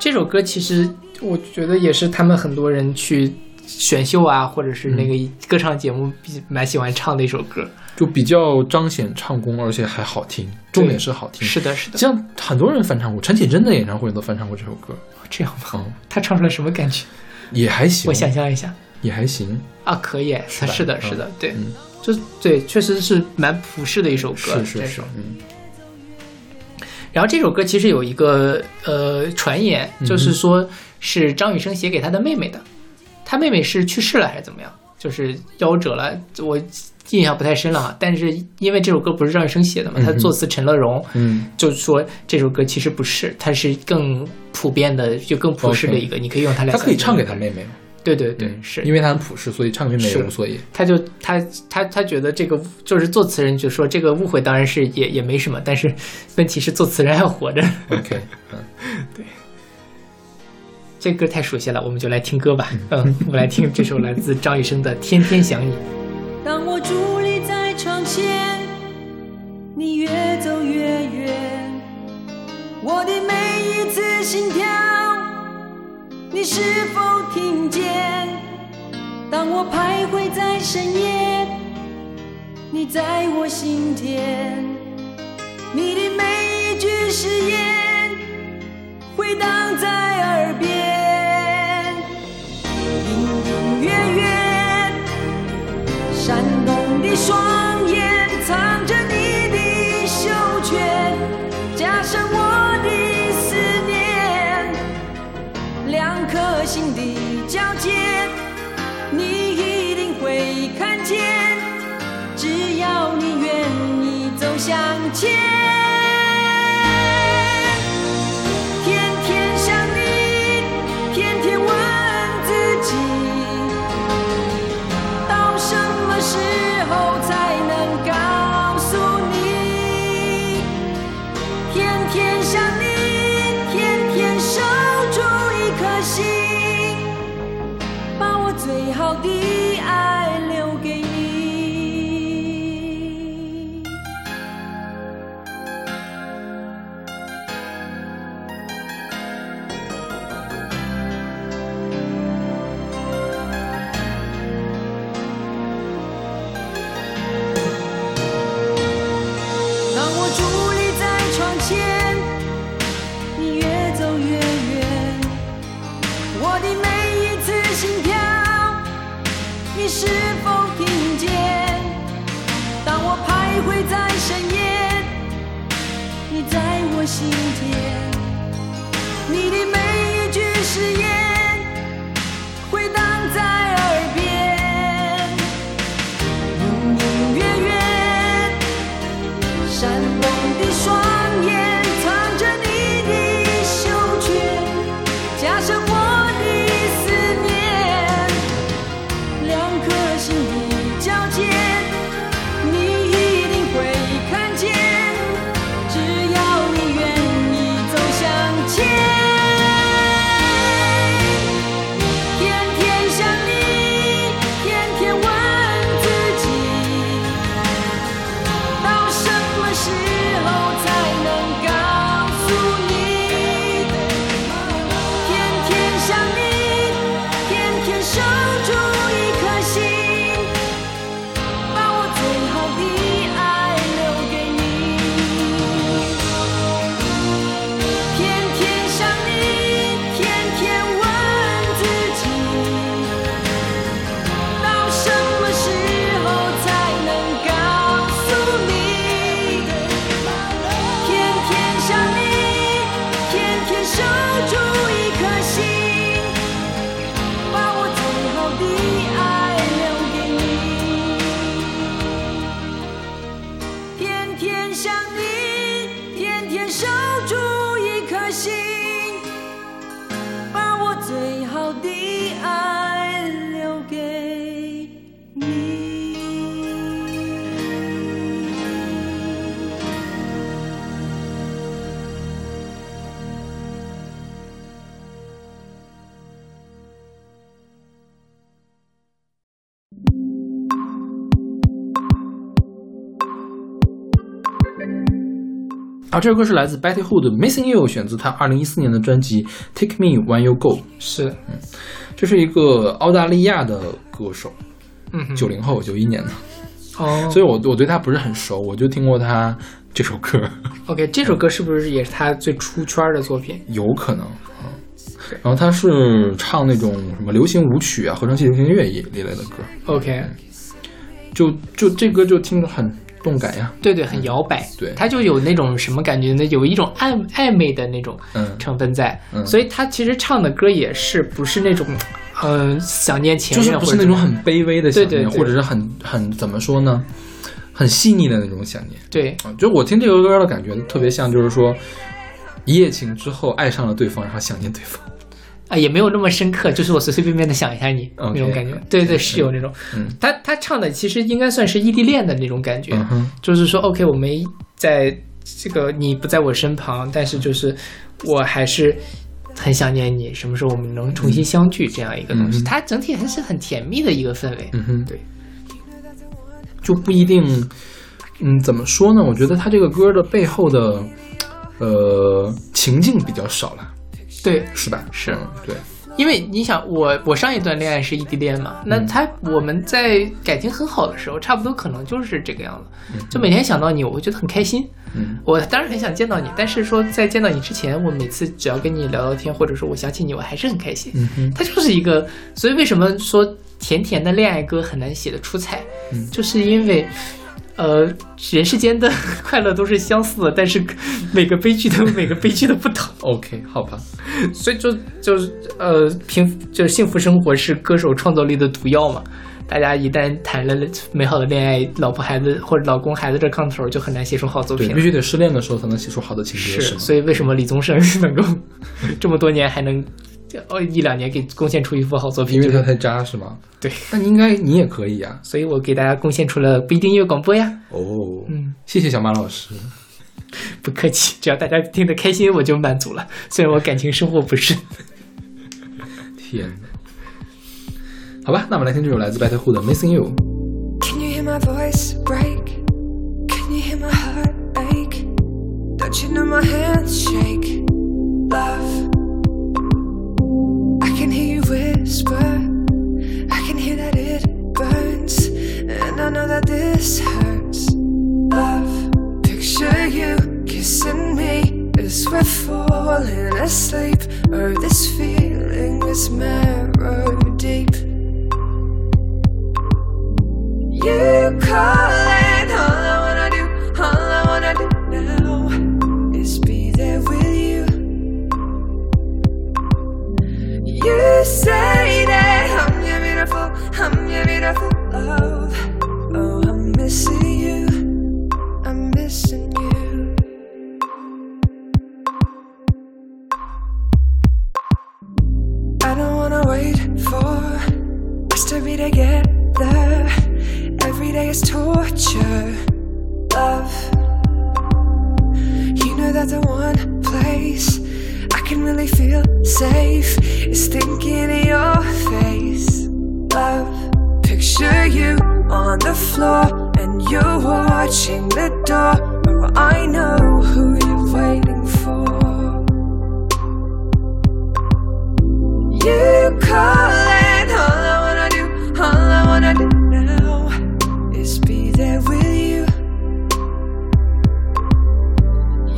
这首歌其实我觉得也是他们很多人去选秀啊，或者是那个歌唱节目比蛮喜欢唱的一首歌。就比较彰显唱功，而且还好听，重点是好听。是的，是的，像很多人翻唱过，陈绮贞的演唱会都翻唱过这首歌，这样吗？嗯，他唱出来什么感觉？也还行，我想象一下。也还行，啊，可以，是是的，嗯是的，对，嗯，就对，确实是蛮普世的一首歌，是是是，嗯然后这首歌其实有一个呃传言，就是说是张雨生写给他的妹妹的，他妹妹是去世了还是怎么样？就是夭折了，我印象不太深了哈。但是因为这首歌不是张雨生写的嘛，他作词陈乐融，嗯，就是说这首歌其实不是，它是更普遍的，就更普世的一个，你可以用它来。他可以唱给他妹妹，对对对，嗯是因为他很朴实，所以唱给妹妹是也无所以。他就他他他觉得这个就是作词人就说这个误会当然是也也没什么，但是问题是作词人还活着。OK，嗯，对这歌太熟悉了，我们就来听歌吧。嗯，我们来听这首来自张雨生的《天天想你》。当我伫立在窗前，你越走越远，我的每一次心跳，你是否听见？当我徘徊在深夜，你在我心田，你的每一句誓言回荡在耳边，隐隐约约。心的交界，你一定会看见。只要你愿意走向前，啊，这首歌是来自 Betty 的《Missing You》，选自他二零一四年的专辑《Take Me When You Go》。是，嗯这是一个澳大利亚的歌手，嗯哼，九零后，九一年的，哦，所以我我对他不是很熟，我就听过他这首歌，OK，这首歌是不是也是他最出圈的作品？有可能。嗯，然后他是唱那种什么流行舞曲啊、合成器流行乐一一类的歌，OK，就就这歌就听着很动感呀。对对，很摇摆，对。它就有那种什么感觉呢？有一种暧暧昧的那种嗯。成分在，嗯。所以他其实唱的歌也是不是那种，嗯、想念前就是任，或者不是那种很卑微的想念，对对对。或者是很很怎么说呢，很细腻的那种想念。对。啊。就我听这个歌的感觉特别像，就是说一夜情之后爱上了对方，然后想念对方。啊，也没有那么深刻，就是我随随便便的想一下你那种感觉，对对，是有那种，嗯。他他唱的其实应该算是异地恋的那种感觉，嗯，就是说，OK，我没在这个你不在我身旁，但是就是我还是很想念你，什么时候我们能重新相聚这样一个东西，嗯它整体还是很甜蜜的一个氛围。嗯哼，对，就不一定，嗯，怎么说呢？我觉得他这个歌的背后的呃情境比较少了，对，是吧？是嗯对，因为你想，我我上一段恋爱是异地恋嘛，那嗯他我们在感情很好的时候，差不多可能就是这个样子，嗯就每天想到你，我会觉得很开心。嗯我当然很想见到你，但是说在见到你之前，我每次只要跟你聊聊天，或者说我想起你，我还是很开心。嗯哼，它就是一个，所以为什么说甜甜的恋爱歌很难写得出彩，嗯就是因为。呃，人世间的快乐都是相似的，但是每个悲剧都有每个悲剧的不同。OK，好吧，所以就就是呃，平就是幸福生活是歌手创造力的毒药嘛。大家一旦谈了美好的恋爱，老婆孩子或者老公孩子这炕头，就很难写出好作对，品必。须得失恋的时候才能写出好的情节，是，吗？所以为什么李宗盛 能够 这么多年还能哦一两年给贡献出一部好作品？就是因为他太渣是吗？对，那你应该你也可以啊。所以我给大家贡献出了不一定音乐广播呀。哦，嗯，谢谢小马老师。不客气，只要大家听得开心，我就满足了。虽然我感情生活不是。天哪，好吧，那我们来听这首来自白特户的《Missing You》。Can you hear my voice break? Can you hear my heart ache? Don't you know my hands shake? Love. I can hear you whisper. I can hear that it burns. And I know that this hurts. Love. Picture you kissing me as we're falling asleep. Or this feeling is marrow deep. You call all Say that I'm your beautiful, I'm your beautiful love. Oh, I'm missing you, I'm missing you. I don't wanna wait for us to be together. Every day is torture, love. You know that the one place can really feel safe is thinking of your face, love. Picture you on the floor and you're watching the door. Oh, I know who you're waiting for. You calling, all I wanna do, all I wanna do now is be there with you.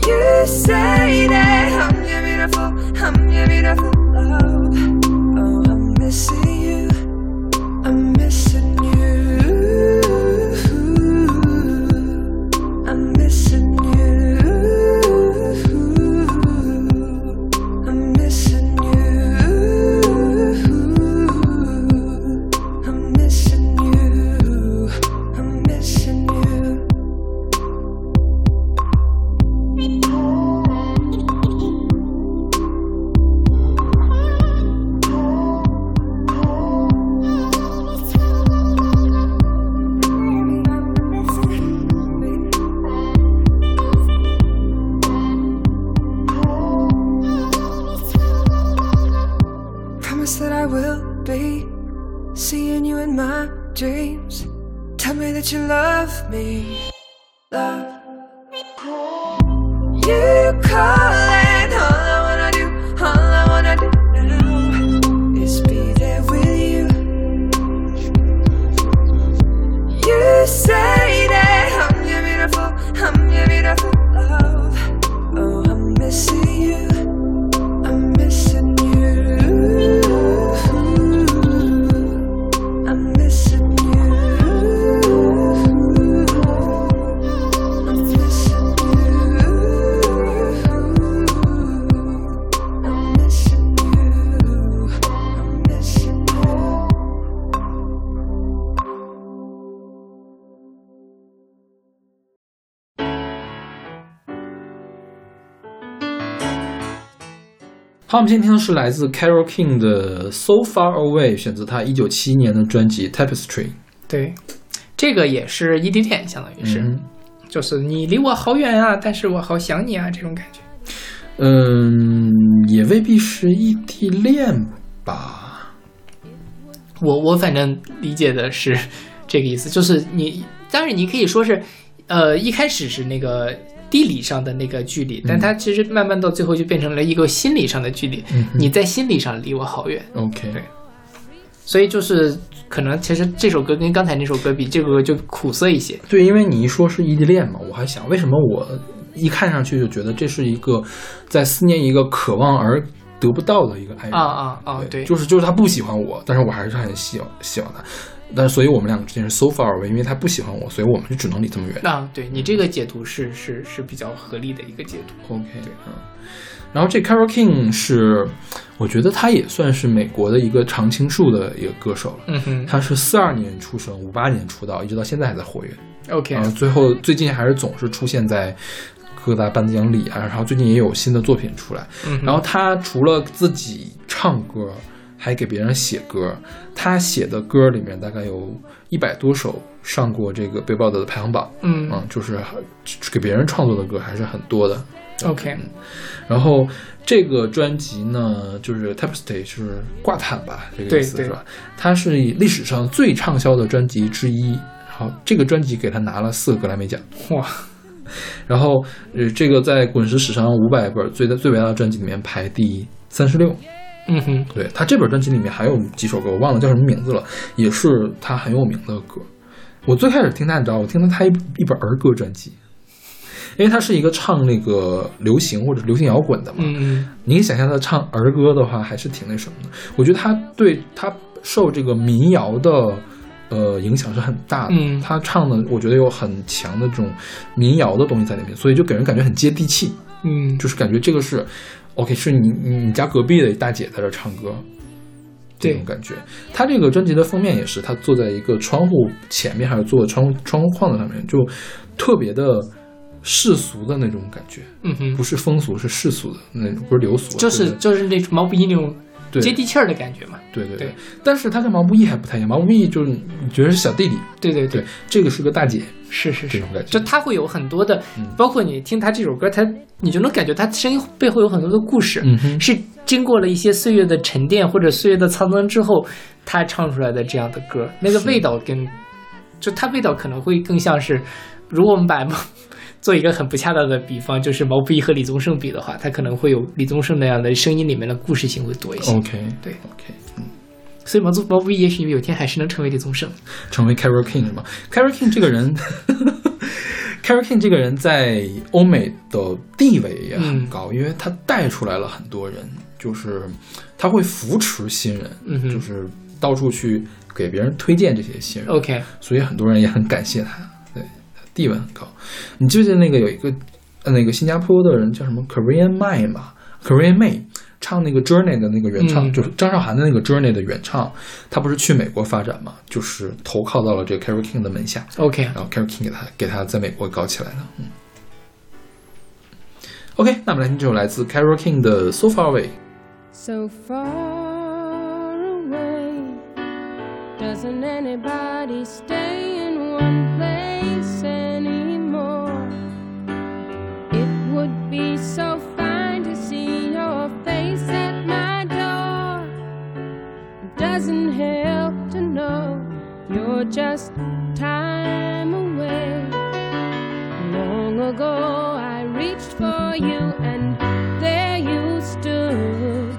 You say that I'm your 好，我们今天听的是来自 Carol King 的《So Far Away》，选择他一九七一年的专辑《Tapestry》。对，这个也是异地恋，相当于是，嗯就是你离我好远啊，但是我好想你啊，这种感觉。嗯，也未必是异地恋吧。我我反正理解的是这个意思，就是你，当然你可以说是，呃，一开始是那个地理上的那个距离，但它其实慢慢到最后就变成了一个心理上的距离，嗯你在心理上离我好远，OK，对。所以就是可能其实这首歌跟刚才那首歌比，这个歌就苦涩一些。对，因为你一说是异地恋嘛，我还想为什么我一看上去就觉得这是一个在思念一个渴望而得不到的一个爱人。啊啊啊！对，就是就是他不喜欢我，但是我还是很喜欢喜欢他，但所以我们两个之间是 so far away，因为他不喜欢我，所以我们就只能离这么远。啊，对你这个解读是是是比较合理的一个解读。OK，对嗯，然后这 Carol King 是，我觉得他也算是美国的一个常青树的一个歌手了。嗯哼他是四二年出生，五八年出道，一直到现在还在活跃。，OK，然后最后最近还是总是出现在各大颁奖礼啊，然后最近也有新的作品出来。嗯然后他除了自己唱歌，还给别人写歌。他写的歌里面大概有一百多首上过这个 Billboard 的排行榜。嗯嗯，就是给别人创作的歌还是很多的。OK，然后这个专辑呢，就是 Tapestry 是挂毯吧，这个意思是吧？它是历史上最畅销的专辑之一。然后这个专辑给他拿了四个格莱美奖。哇，然后呃，这个在滚石史上五百本最最伟大的专辑里面排第三十六。嗯哼，对他这本专辑里面还有几首歌，我忘了叫什么名字了，也是他很有名的歌。我最开始听他，你知道，我听了他一一本儿歌专辑，因为他是一个唱那个流行或者流行摇滚的嘛。嗯嗯你可以想象他唱儿歌的话，还是挺那什么的。我觉得他对他受这个民谣的呃影响是很大的。嗯他唱的我觉得有很强的这种民谣的东西在里面，所以就给人感觉很接地气，嗯，就是感觉这个是 OK，是你你你家隔壁的大姐在这唱歌。这种感觉，他这个专辑的封面也是他坐在一个窗户前面，还是坐在窗窗户框子上面，就特别的世俗的那种感觉，嗯哼不，是风俗，是世俗的那种，不是流俗，就是就是那种毛不易那种对接地气儿的感觉嘛。对对对。但是他跟毛不易还不太一样，毛不易就是你觉得是小弟弟，对对对，这个是个大姐，是是是。这种感觉。就他会有很多的嗯，包括你听他这首歌，他你就能感觉他声音背后有很多的故事，嗯是经过了一些岁月的沉淀或者岁月的沧桑之后，他唱出来的这样的歌，那个味道跟就它味道可能会更像是，如果我们把做一个很不恰当的比方，就是毛不易和李宗盛比的话，他可能会有李宗盛那样的声音里面的故事性会多一些。OK，对，OK，嗯所以毛宗毛不易也许有一天还是能成为李宗盛。成为 Carol King 是吗？Carol King 这个人，Carol King 这个人在欧美的地位也很高，因为他带出来了很多人，就是他会扶持新人，嗯就是到处去给别人推荐这些新人。OK，所以很多人也很感谢他地位很高。你记不记得那个有一个呃那个新加坡的人叫什么 Korean May 嘛？Korean May 唱那个 Journey 的那个原唱，嗯就是张韶涵的那个 Journey 的原唱，他不是去美国发展嘛，就是投靠到了这个 Carole King 的门下，OK，然后 Carole King 给他给他在美国搞起来了。嗯。OK，那我们来听这首来自 Carole King 的《So Far Away》。so far away. Doesn't anybody stay in one place be so fine to see your face at my door. Doesn't help to know you're this time away. Long ago, I reached for you, and there you stood.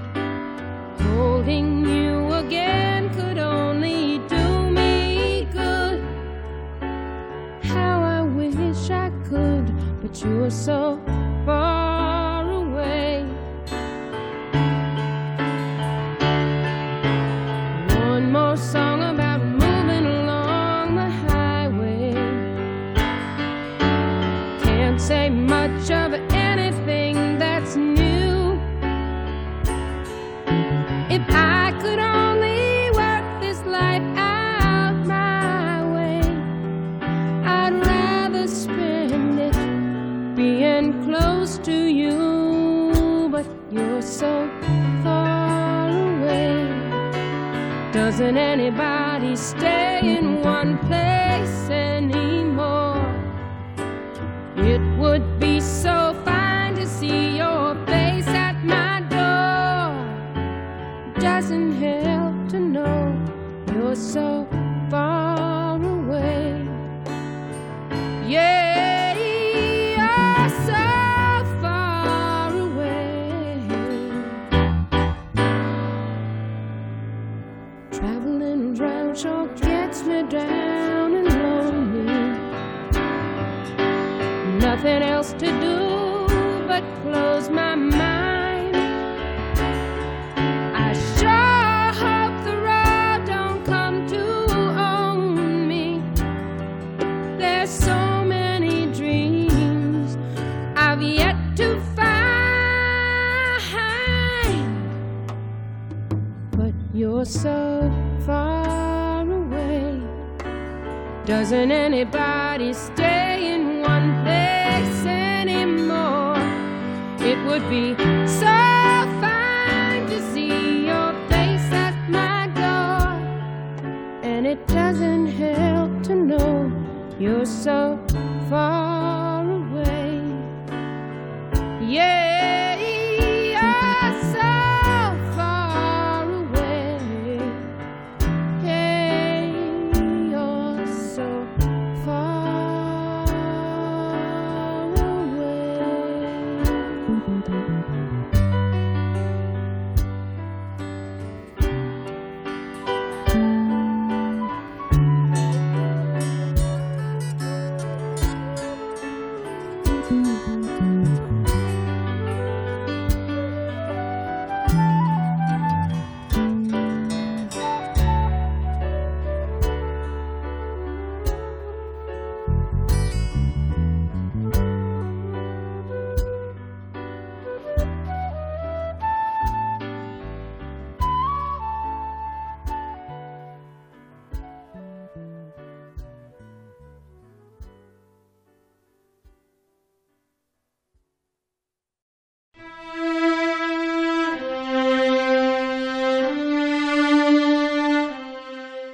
Holding you again could only do me good. How I wish I could, but you're so far away. One more song so far away. Doesn't anybody stay in one place anymore? It would be so fine to see your face at my door. Doesn't help to know you're so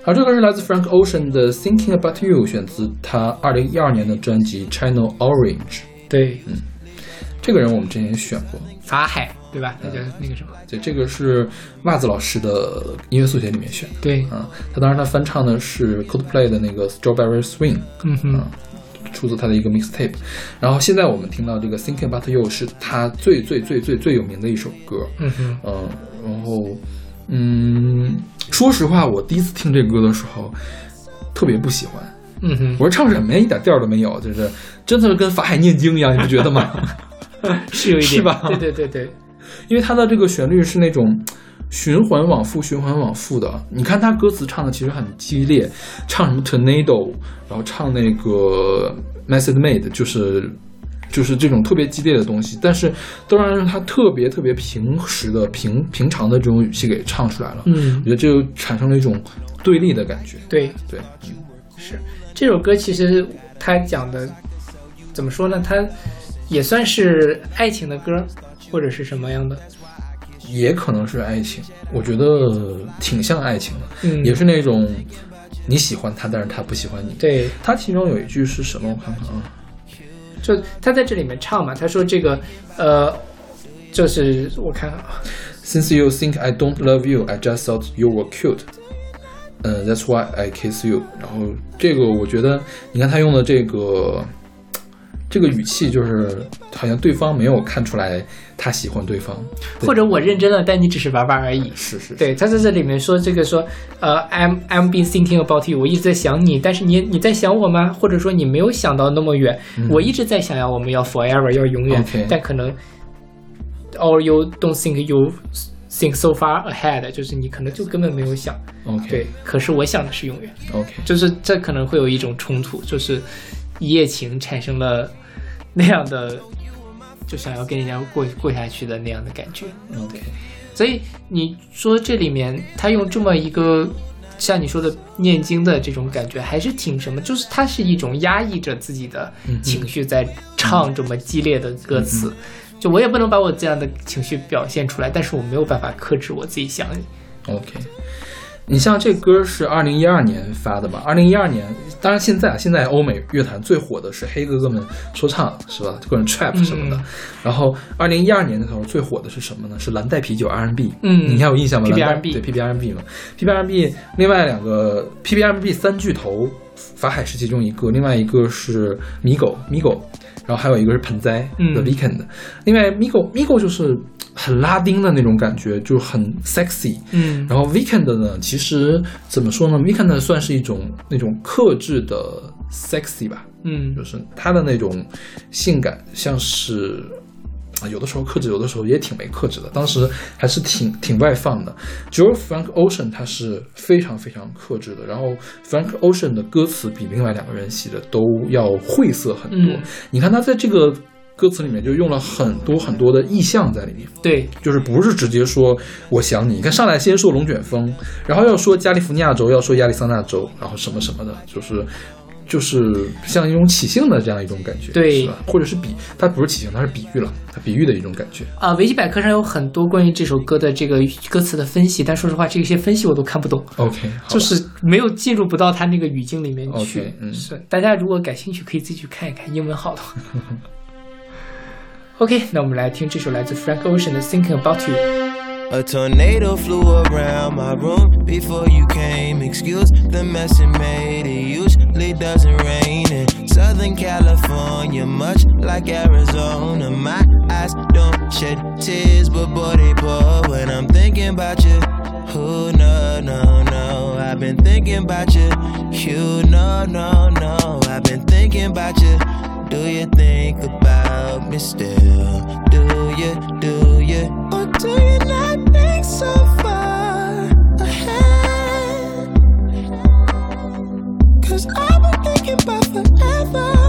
好，这个是来自 Frank Ocean 的《Thinking About You》，选自他二零一二年的专辑《Channel Orange》。对，嗯这个人我们之前选过，法海对吧？那叫那个什么？对，这个是袜子老师的音乐速写里面选的。对，啊，他当时他翻唱的是 Coldplay 的那个《Strawberry Swing》，嗯哼，出自他的一个 mixtape。然后现在我们听到这个《Thinking About You》是他最最最最最有名的一首歌。嗯哼，嗯，然后，嗯，说实话，我第一次听这歌的时候，特别不喜欢。嗯哼，我说唱什么呀，一点调儿都没有，就是真的是跟法海念经一样，你不觉得吗？是有一点是吧对对对对，因为它的这个旋律是那种循环往复、循环往复的。你看他歌词唱的其实很激烈，唱什么 tornado，然后唱那个 message made，就是就是这种特别激烈的东西，但是都让让他特别特别平实的平平常的这种语气给唱出来了。嗯我觉得这就产生了一种对立的感觉。对，对，嗯是这首歌，其实它讲的怎么说呢？它也算是爱情的歌，或者是什么样的？也可能是爱情，我觉得挺像爱情的，嗯也是那种你喜欢他，但是他不喜欢你。对，他其中有一句是什么？我看看啊，就他在这里面唱嘛，他说这个呃，就是我看啊，Since you think I don't love you, I just thought you were cute。呃，That's why I kiss you。然后这个我觉得，你看他用的这个这个语气，就是好像对方没有看出来他喜欢对方，对。或者我认真了，但你只是玩玩而已。是是，对，他在这里面说这个说，呃，I'm I'm been thinking about you，我一直在想你，但是你你在想我吗？或者说你没有想到那么远，我一直在想要我们要 forever 要永远。但可能 or you don't think you think so far ahead，就是你可能就根本没有想，OK。对，可是我想的是永远，OK，就是这可能会有一种冲突，就是一夜情产生了那样的，就想要跟人家过过下去的那样的感觉。OK，所以你说这里面他用这么一个像你说的念经的这种感觉，还是挺什么？就是他是一种压抑着自己的情绪，在唱这么激烈的歌词。就我也不能把我这样的情绪表现出来，但是我没有办法克制我自己想你。OK，你像这歌是二零一二年发的吧？二零一二年，当然现在啊，现在欧美乐坛最火的是黑哥哥们说唱，是吧？各种 trap 什么的。嗯然后二零一二年的时候最火的是什么呢？是蓝带啤酒 R&B。嗯你还有印象吗 PB 蓝带 R&B 对 PB R&B 嘛，PB R&B 另外两个 PB R&B 三巨头，法海是其中一个，另外一个是米狗米狗，然后还有一个是盆栽、嗯 The Weekend，。另外 Migo Migo 就是很拉丁的那种感觉，就很 sexy。嗯然后 Weekend 呢，其实怎么说呢？Weekend 算是一种那种克制的 sexy 吧，嗯就是他的那种性感，像是啊，有的时候克制，有的时候也挺没克制的。当时还是挺挺外放的。只有 Frank Ocean 他是非常非常克制的，然后 Frank Ocean 的歌词比另外两个人写的都要晦涩很多。嗯你看他在这个歌词里面就用了很多很多的意象在里面。对，就是不是直接说我想你，你看上来先说龙卷风，然后要说加利福尼亚州，要说亚利桑那州，然后什么什么的，就是就是像一种起兴的这样一种感觉，对是吧？或者是比，它不是起兴，它是比喻了，它比喻的一种感觉。啊，维基百科上有很多关于这首歌的这个歌词的分析，但说实话，这些分析我都看不懂。OK，就是没有进入不到它那个语境里面去。嗯是大家如果感兴趣，可以自己去看一看英文好的话。OK，那我们来听这首来自 Frank Ocean 的《Thinking About You》。 A tornado flew around my room before you came. Excuse the mess it made. It usually doesn't rain in Southern California, much like Arizona. My eyes don't shed tears, but boy, they pour when I'm thinking about you. Oh, no, no, no. I've been thinking about you. You, no, no, no. I've been thinking about you. Do you think about Me still? Do you, do you? Or do you not think so far ahead? Cause I've been thinking about forever.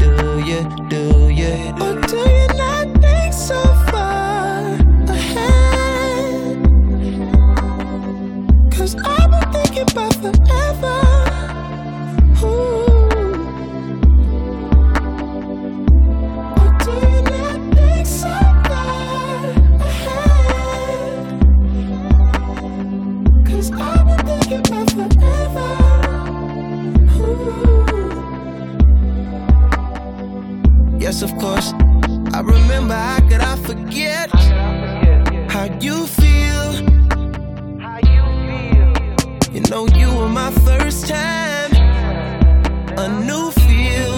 Do you, do you? Or do you not think so far Of course. I remember how could I forget how you feel? You know you were my first time, a new feel.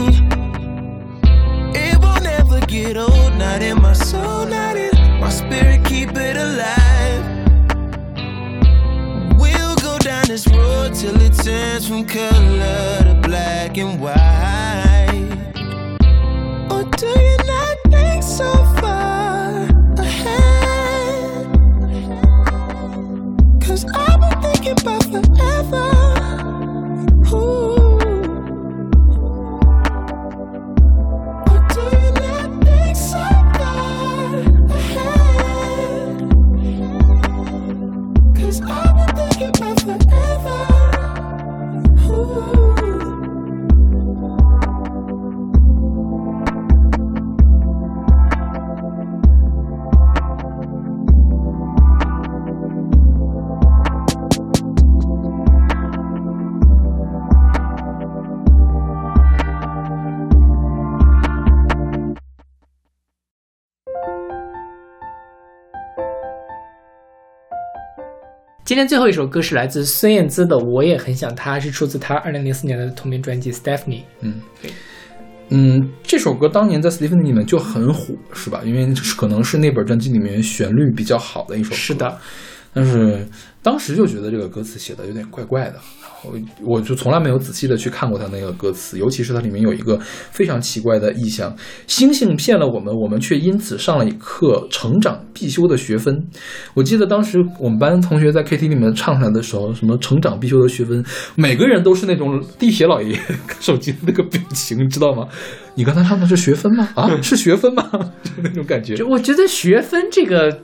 It will never get old, not in my soul, not in my spirit. Keep it alive. We'll go down this road till it turns from color to black and white to you. 今天最后一首歌是来自孙燕姿的《我也很想他》，是出自她二零零四年的同名专辑《Stephanie》。嗯，嗯，这首歌当年在 Stephanie 里面就很火，是吧？因为可能是那本专辑里面旋律比较好的一首歌。是的，但是当时就觉得这个歌词写的有点怪怪的，然后我就从来没有仔细的去看过它那个歌词，尤其是它里面有一个非常奇怪的意象：星星骗了我们，我们却因此上了一课成长必修的学分。我记得当时我们班同学在 K T V 里面唱出来的时候，什么成长必修的学分，每个人都是那种地铁老爷爷看手机的那个表情，你知道吗？你刚才唱的是学分吗？啊，是学分吗？就那种感觉。就我觉得学分这个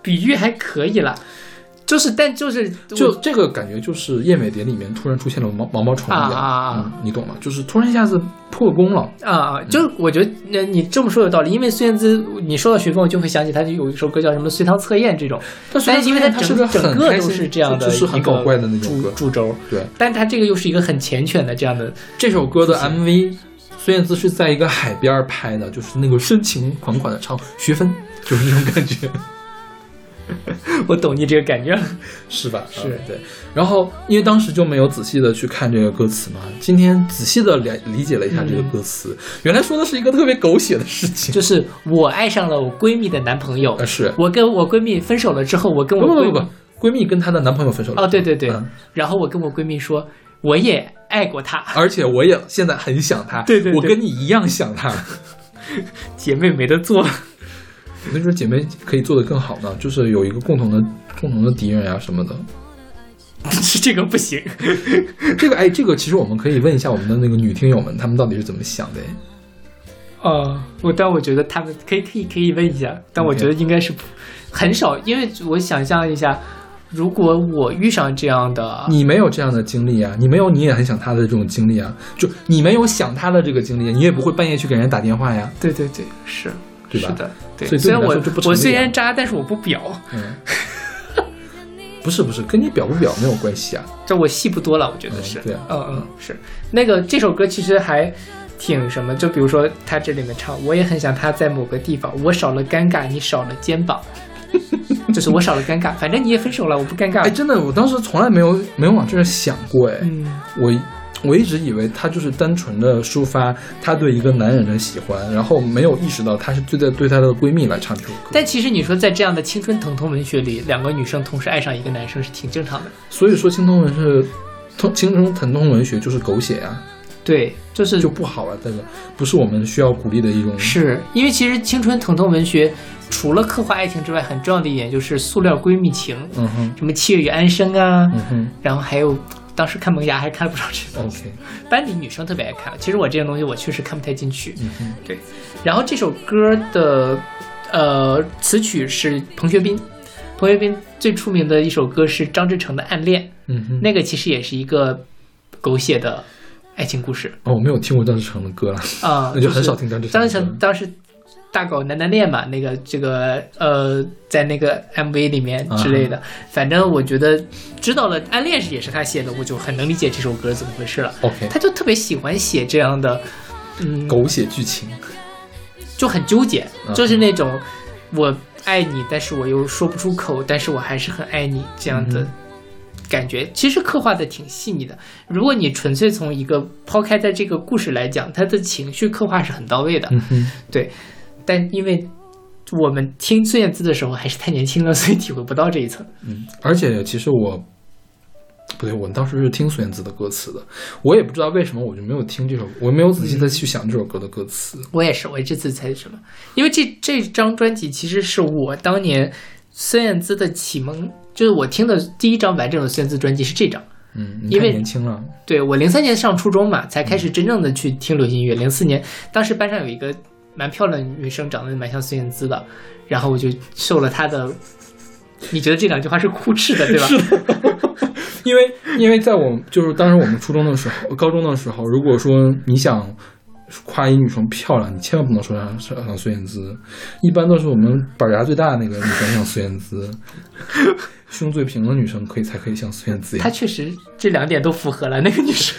比喻还可以了，就是但就是就这个感觉，就是叶美蝶里面突然出现了毛毛毛虫一样，啊啊啊嗯，你懂吗？就是突然一下子破功了。啊啊，就是我觉得那你这么说有道理，因为孙燕姿，你说到学分，我就会想起她有一首歌叫什么《隋唐测验》这种，但因为它它是个整整个都是这样的就是很搞怪的那种歌注注轴，对，但它这个又是一个很缱绻的这样的，这首歌的 MV，孙燕姿是在一个海边拍的，就是那个深情款款的唱学分，就是这种感觉。我懂你这个感觉。是吧？是嗯对。然后因为当时就没有仔细的去看这个歌词嘛，今天仔细的理理解了一下这个歌词，原来说的是一个特别狗血的事情。就是我爱上了我闺蜜的男朋友呃，是我跟我闺蜜分手了之后，我跟我闺蜜不不不不，闺蜜跟她的男朋友分手了。哦，对对对，嗯然后我跟我闺蜜说，我也爱过他，而且我也现在很想他，对对对我跟你一样想他。姐妹没得做。没准姐妹可以做的更好呢，就是有一个共同的共同的敌人呀、什么的。是 这个不行。这个哎，这个其实我们可以问一下我们的那个女听友们，她们到底是怎么想的？呃，我但我觉得他们可以可以可以问一下，但我觉得应该是很少，因为我想象一下，如果我遇上这样的，你没有这样的经历啊，你没有你也很想他的这种经历啊，就你没有想他的这个经历，你也不会半夜去给人家打电话呀。对对对，是对吧是的，对。所以对虽然我我虽然渣，但是我不表，嗯，不是不是，跟你表不表没有关系啊。这我戏不多了，我觉得是。嗯对啊嗯嗯是。那个这首歌其实还挺什么，就比如说他这里面唱，我也很想他在某个地方，我少了尴尬，你少了肩膀，就是我少了尴尬，反正你也分手了，我不尴尬哎，。真的，我当时从来没有没有往这儿想过，哎，嗯，我我一直以为他就是单纯的抒发他对一个男人的喜欢，然后没有意识到他是对在对他的闺蜜来唱这首歌。但其实你说在这样的青春疼痛文学里，两个女生同时爱上一个男生是挺正常的。所以说，青春文是痛青春疼痛文学就是狗血呀、对，就是就不好啊，这个不是我们需要鼓励的一种。是因为其实青春疼痛文学除了刻画爱情之外，很重要的一点就是塑料闺蜜情，嗯哼，什么七月与安生啊，嗯哼然后还有当时看萌芽还看了不少这些东西。，OK，班里女生特别爱看，其实我这些东西我确实看不太进去。嗯哼，对，然后这首歌的呃词曲是彭学斌，彭学斌最出名的一首歌是张志成的《暗恋》，嗯哼，那个其实也是一个狗血的爱情故事。哦，我没有听过张志成的歌了，啊，那 就很少听张志成张志。成当时大狗男男恋嘛，那个这个呃，在那个 MV 里面之类的，啊反正我觉得知道了暗恋是也是他写的，我就很能理解这首歌怎么回事了。OK，他就特别喜欢写这样的，嗯，狗血剧情，就很纠结，嗯就是那种我爱你，但是我又说不出口，但是我还是很爱你这样的嗯感觉。其实刻画的挺细腻的。如果你纯粹从一个抛开在这个故事来讲，他的情绪刻画是很到位的。对，但因为我们听孙燕姿的时候还是太年轻了，所以体会不到这一层。嗯，而且其实我。不对，我当时是听孙燕姿的歌词的，我也不知道为什么我就没有听这首，我没有仔细的去想这首歌的歌词。我也是，我这次才什么？因为这这张专辑其实是我当年孙燕姿的启蒙，就是我听的第一张完整的孙燕姿专辑是这张。嗯，因为年轻了，对我零三年上初中嘛，才开始真正的去听流行音乐。零四年，当时班上有一个蛮漂亮的女生，长得蛮像孙燕姿的，然后我就受了她的。你觉得这两句话是互斥的，对吧？因为因为在我就是当时我们初中的时候、高中的时候，如果说你想夸一女生漂亮，你千万不能说像像像孙燕姿，一般都是我们板牙最大的那个女生像孙燕姿，胸最平的女生可以才可以像孙燕姿呀。她确实这两点都符合了那个女生。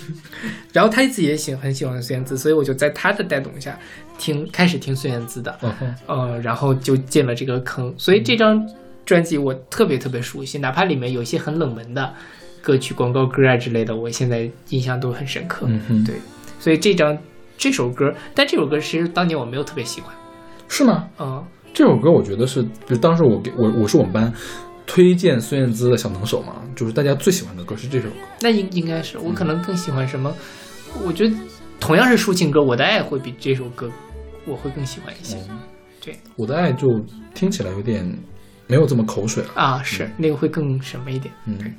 然后她自己也喜很喜欢孙燕姿，所以我就在她的带动下听开始听孙燕姿的。嗯哼，呃，然后就进了这个坑，所以这张专辑我特别特别熟悉，哪怕里面有一些很冷门的歌曲、广告歌啊之类的，我现在印象都很深刻。嗯哼，对，所以这张这首歌，但这首歌其实当年我没有特别喜欢。是吗？嗯，这首歌我觉得是，比如当时我给我我是我们班推荐孙燕姿的小能手嘛，就是大家最喜欢的歌是这首歌。那应应该是我可能更喜欢什么？我觉得同样是抒情歌，《我的爱》会比这首歌我会更喜欢一些。嗯对我的爱就听起来有点没有这么口水了。啊，是那个会更什么一点嗯，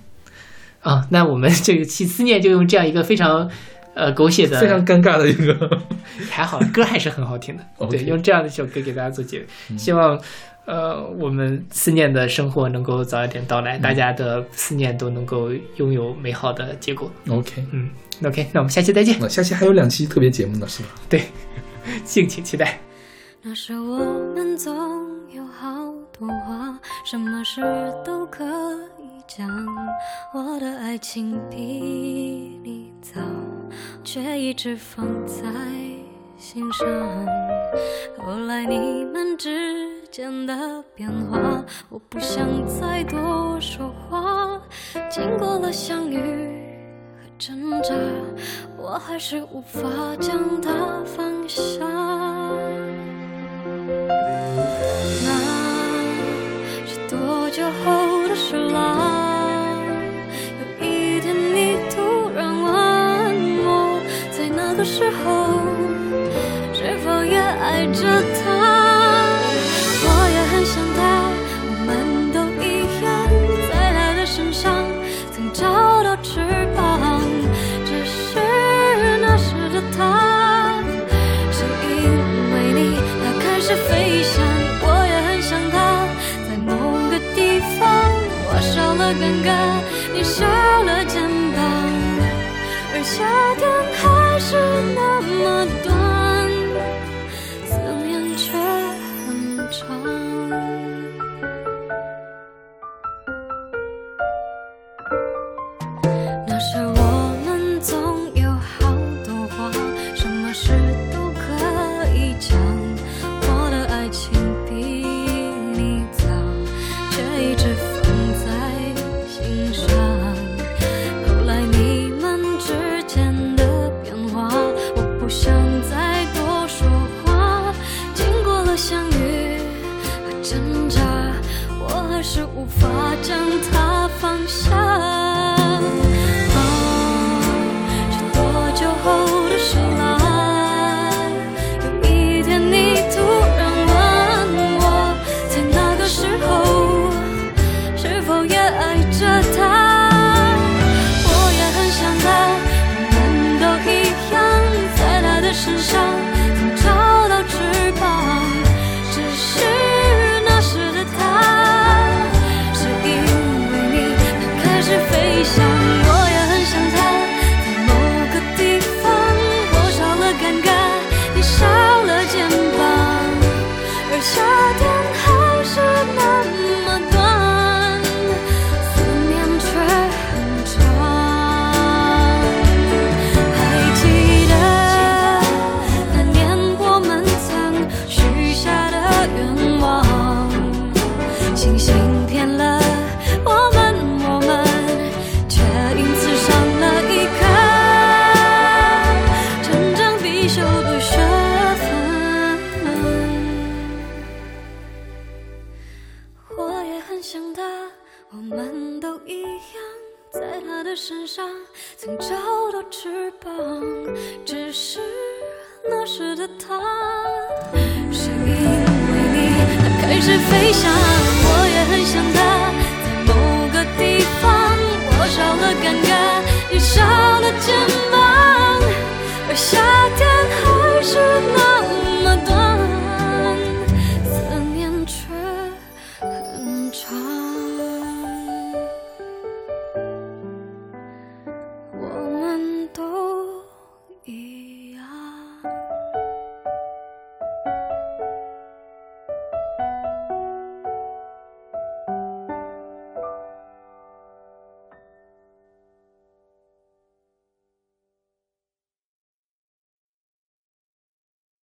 啊？那我们这个期思念就用这样一个非常呃狗血的，非常尴尬的一个。还好歌还是很好听的。对，用这样的一首歌给大家做结尾，希望。呃，我们思念的生活能够早一点到来，大家的思念都能够拥有美好的结果。OK，嗯，OK，那我们下期再见。那下期还有两期特别节目呢，是吧？对，敬请期待。那时我们总有好多话，什么事都可以讲。我的爱情比你早，却一直放在心上。后来你们之间的变化，我不想再多说话。经过了相遇挣扎，我还是无法将它放下。那是多久后的事啦？有一天你突然问我，在那个时候是否也爱着他？尴尬，你少了肩膀，而夏天还是那么多，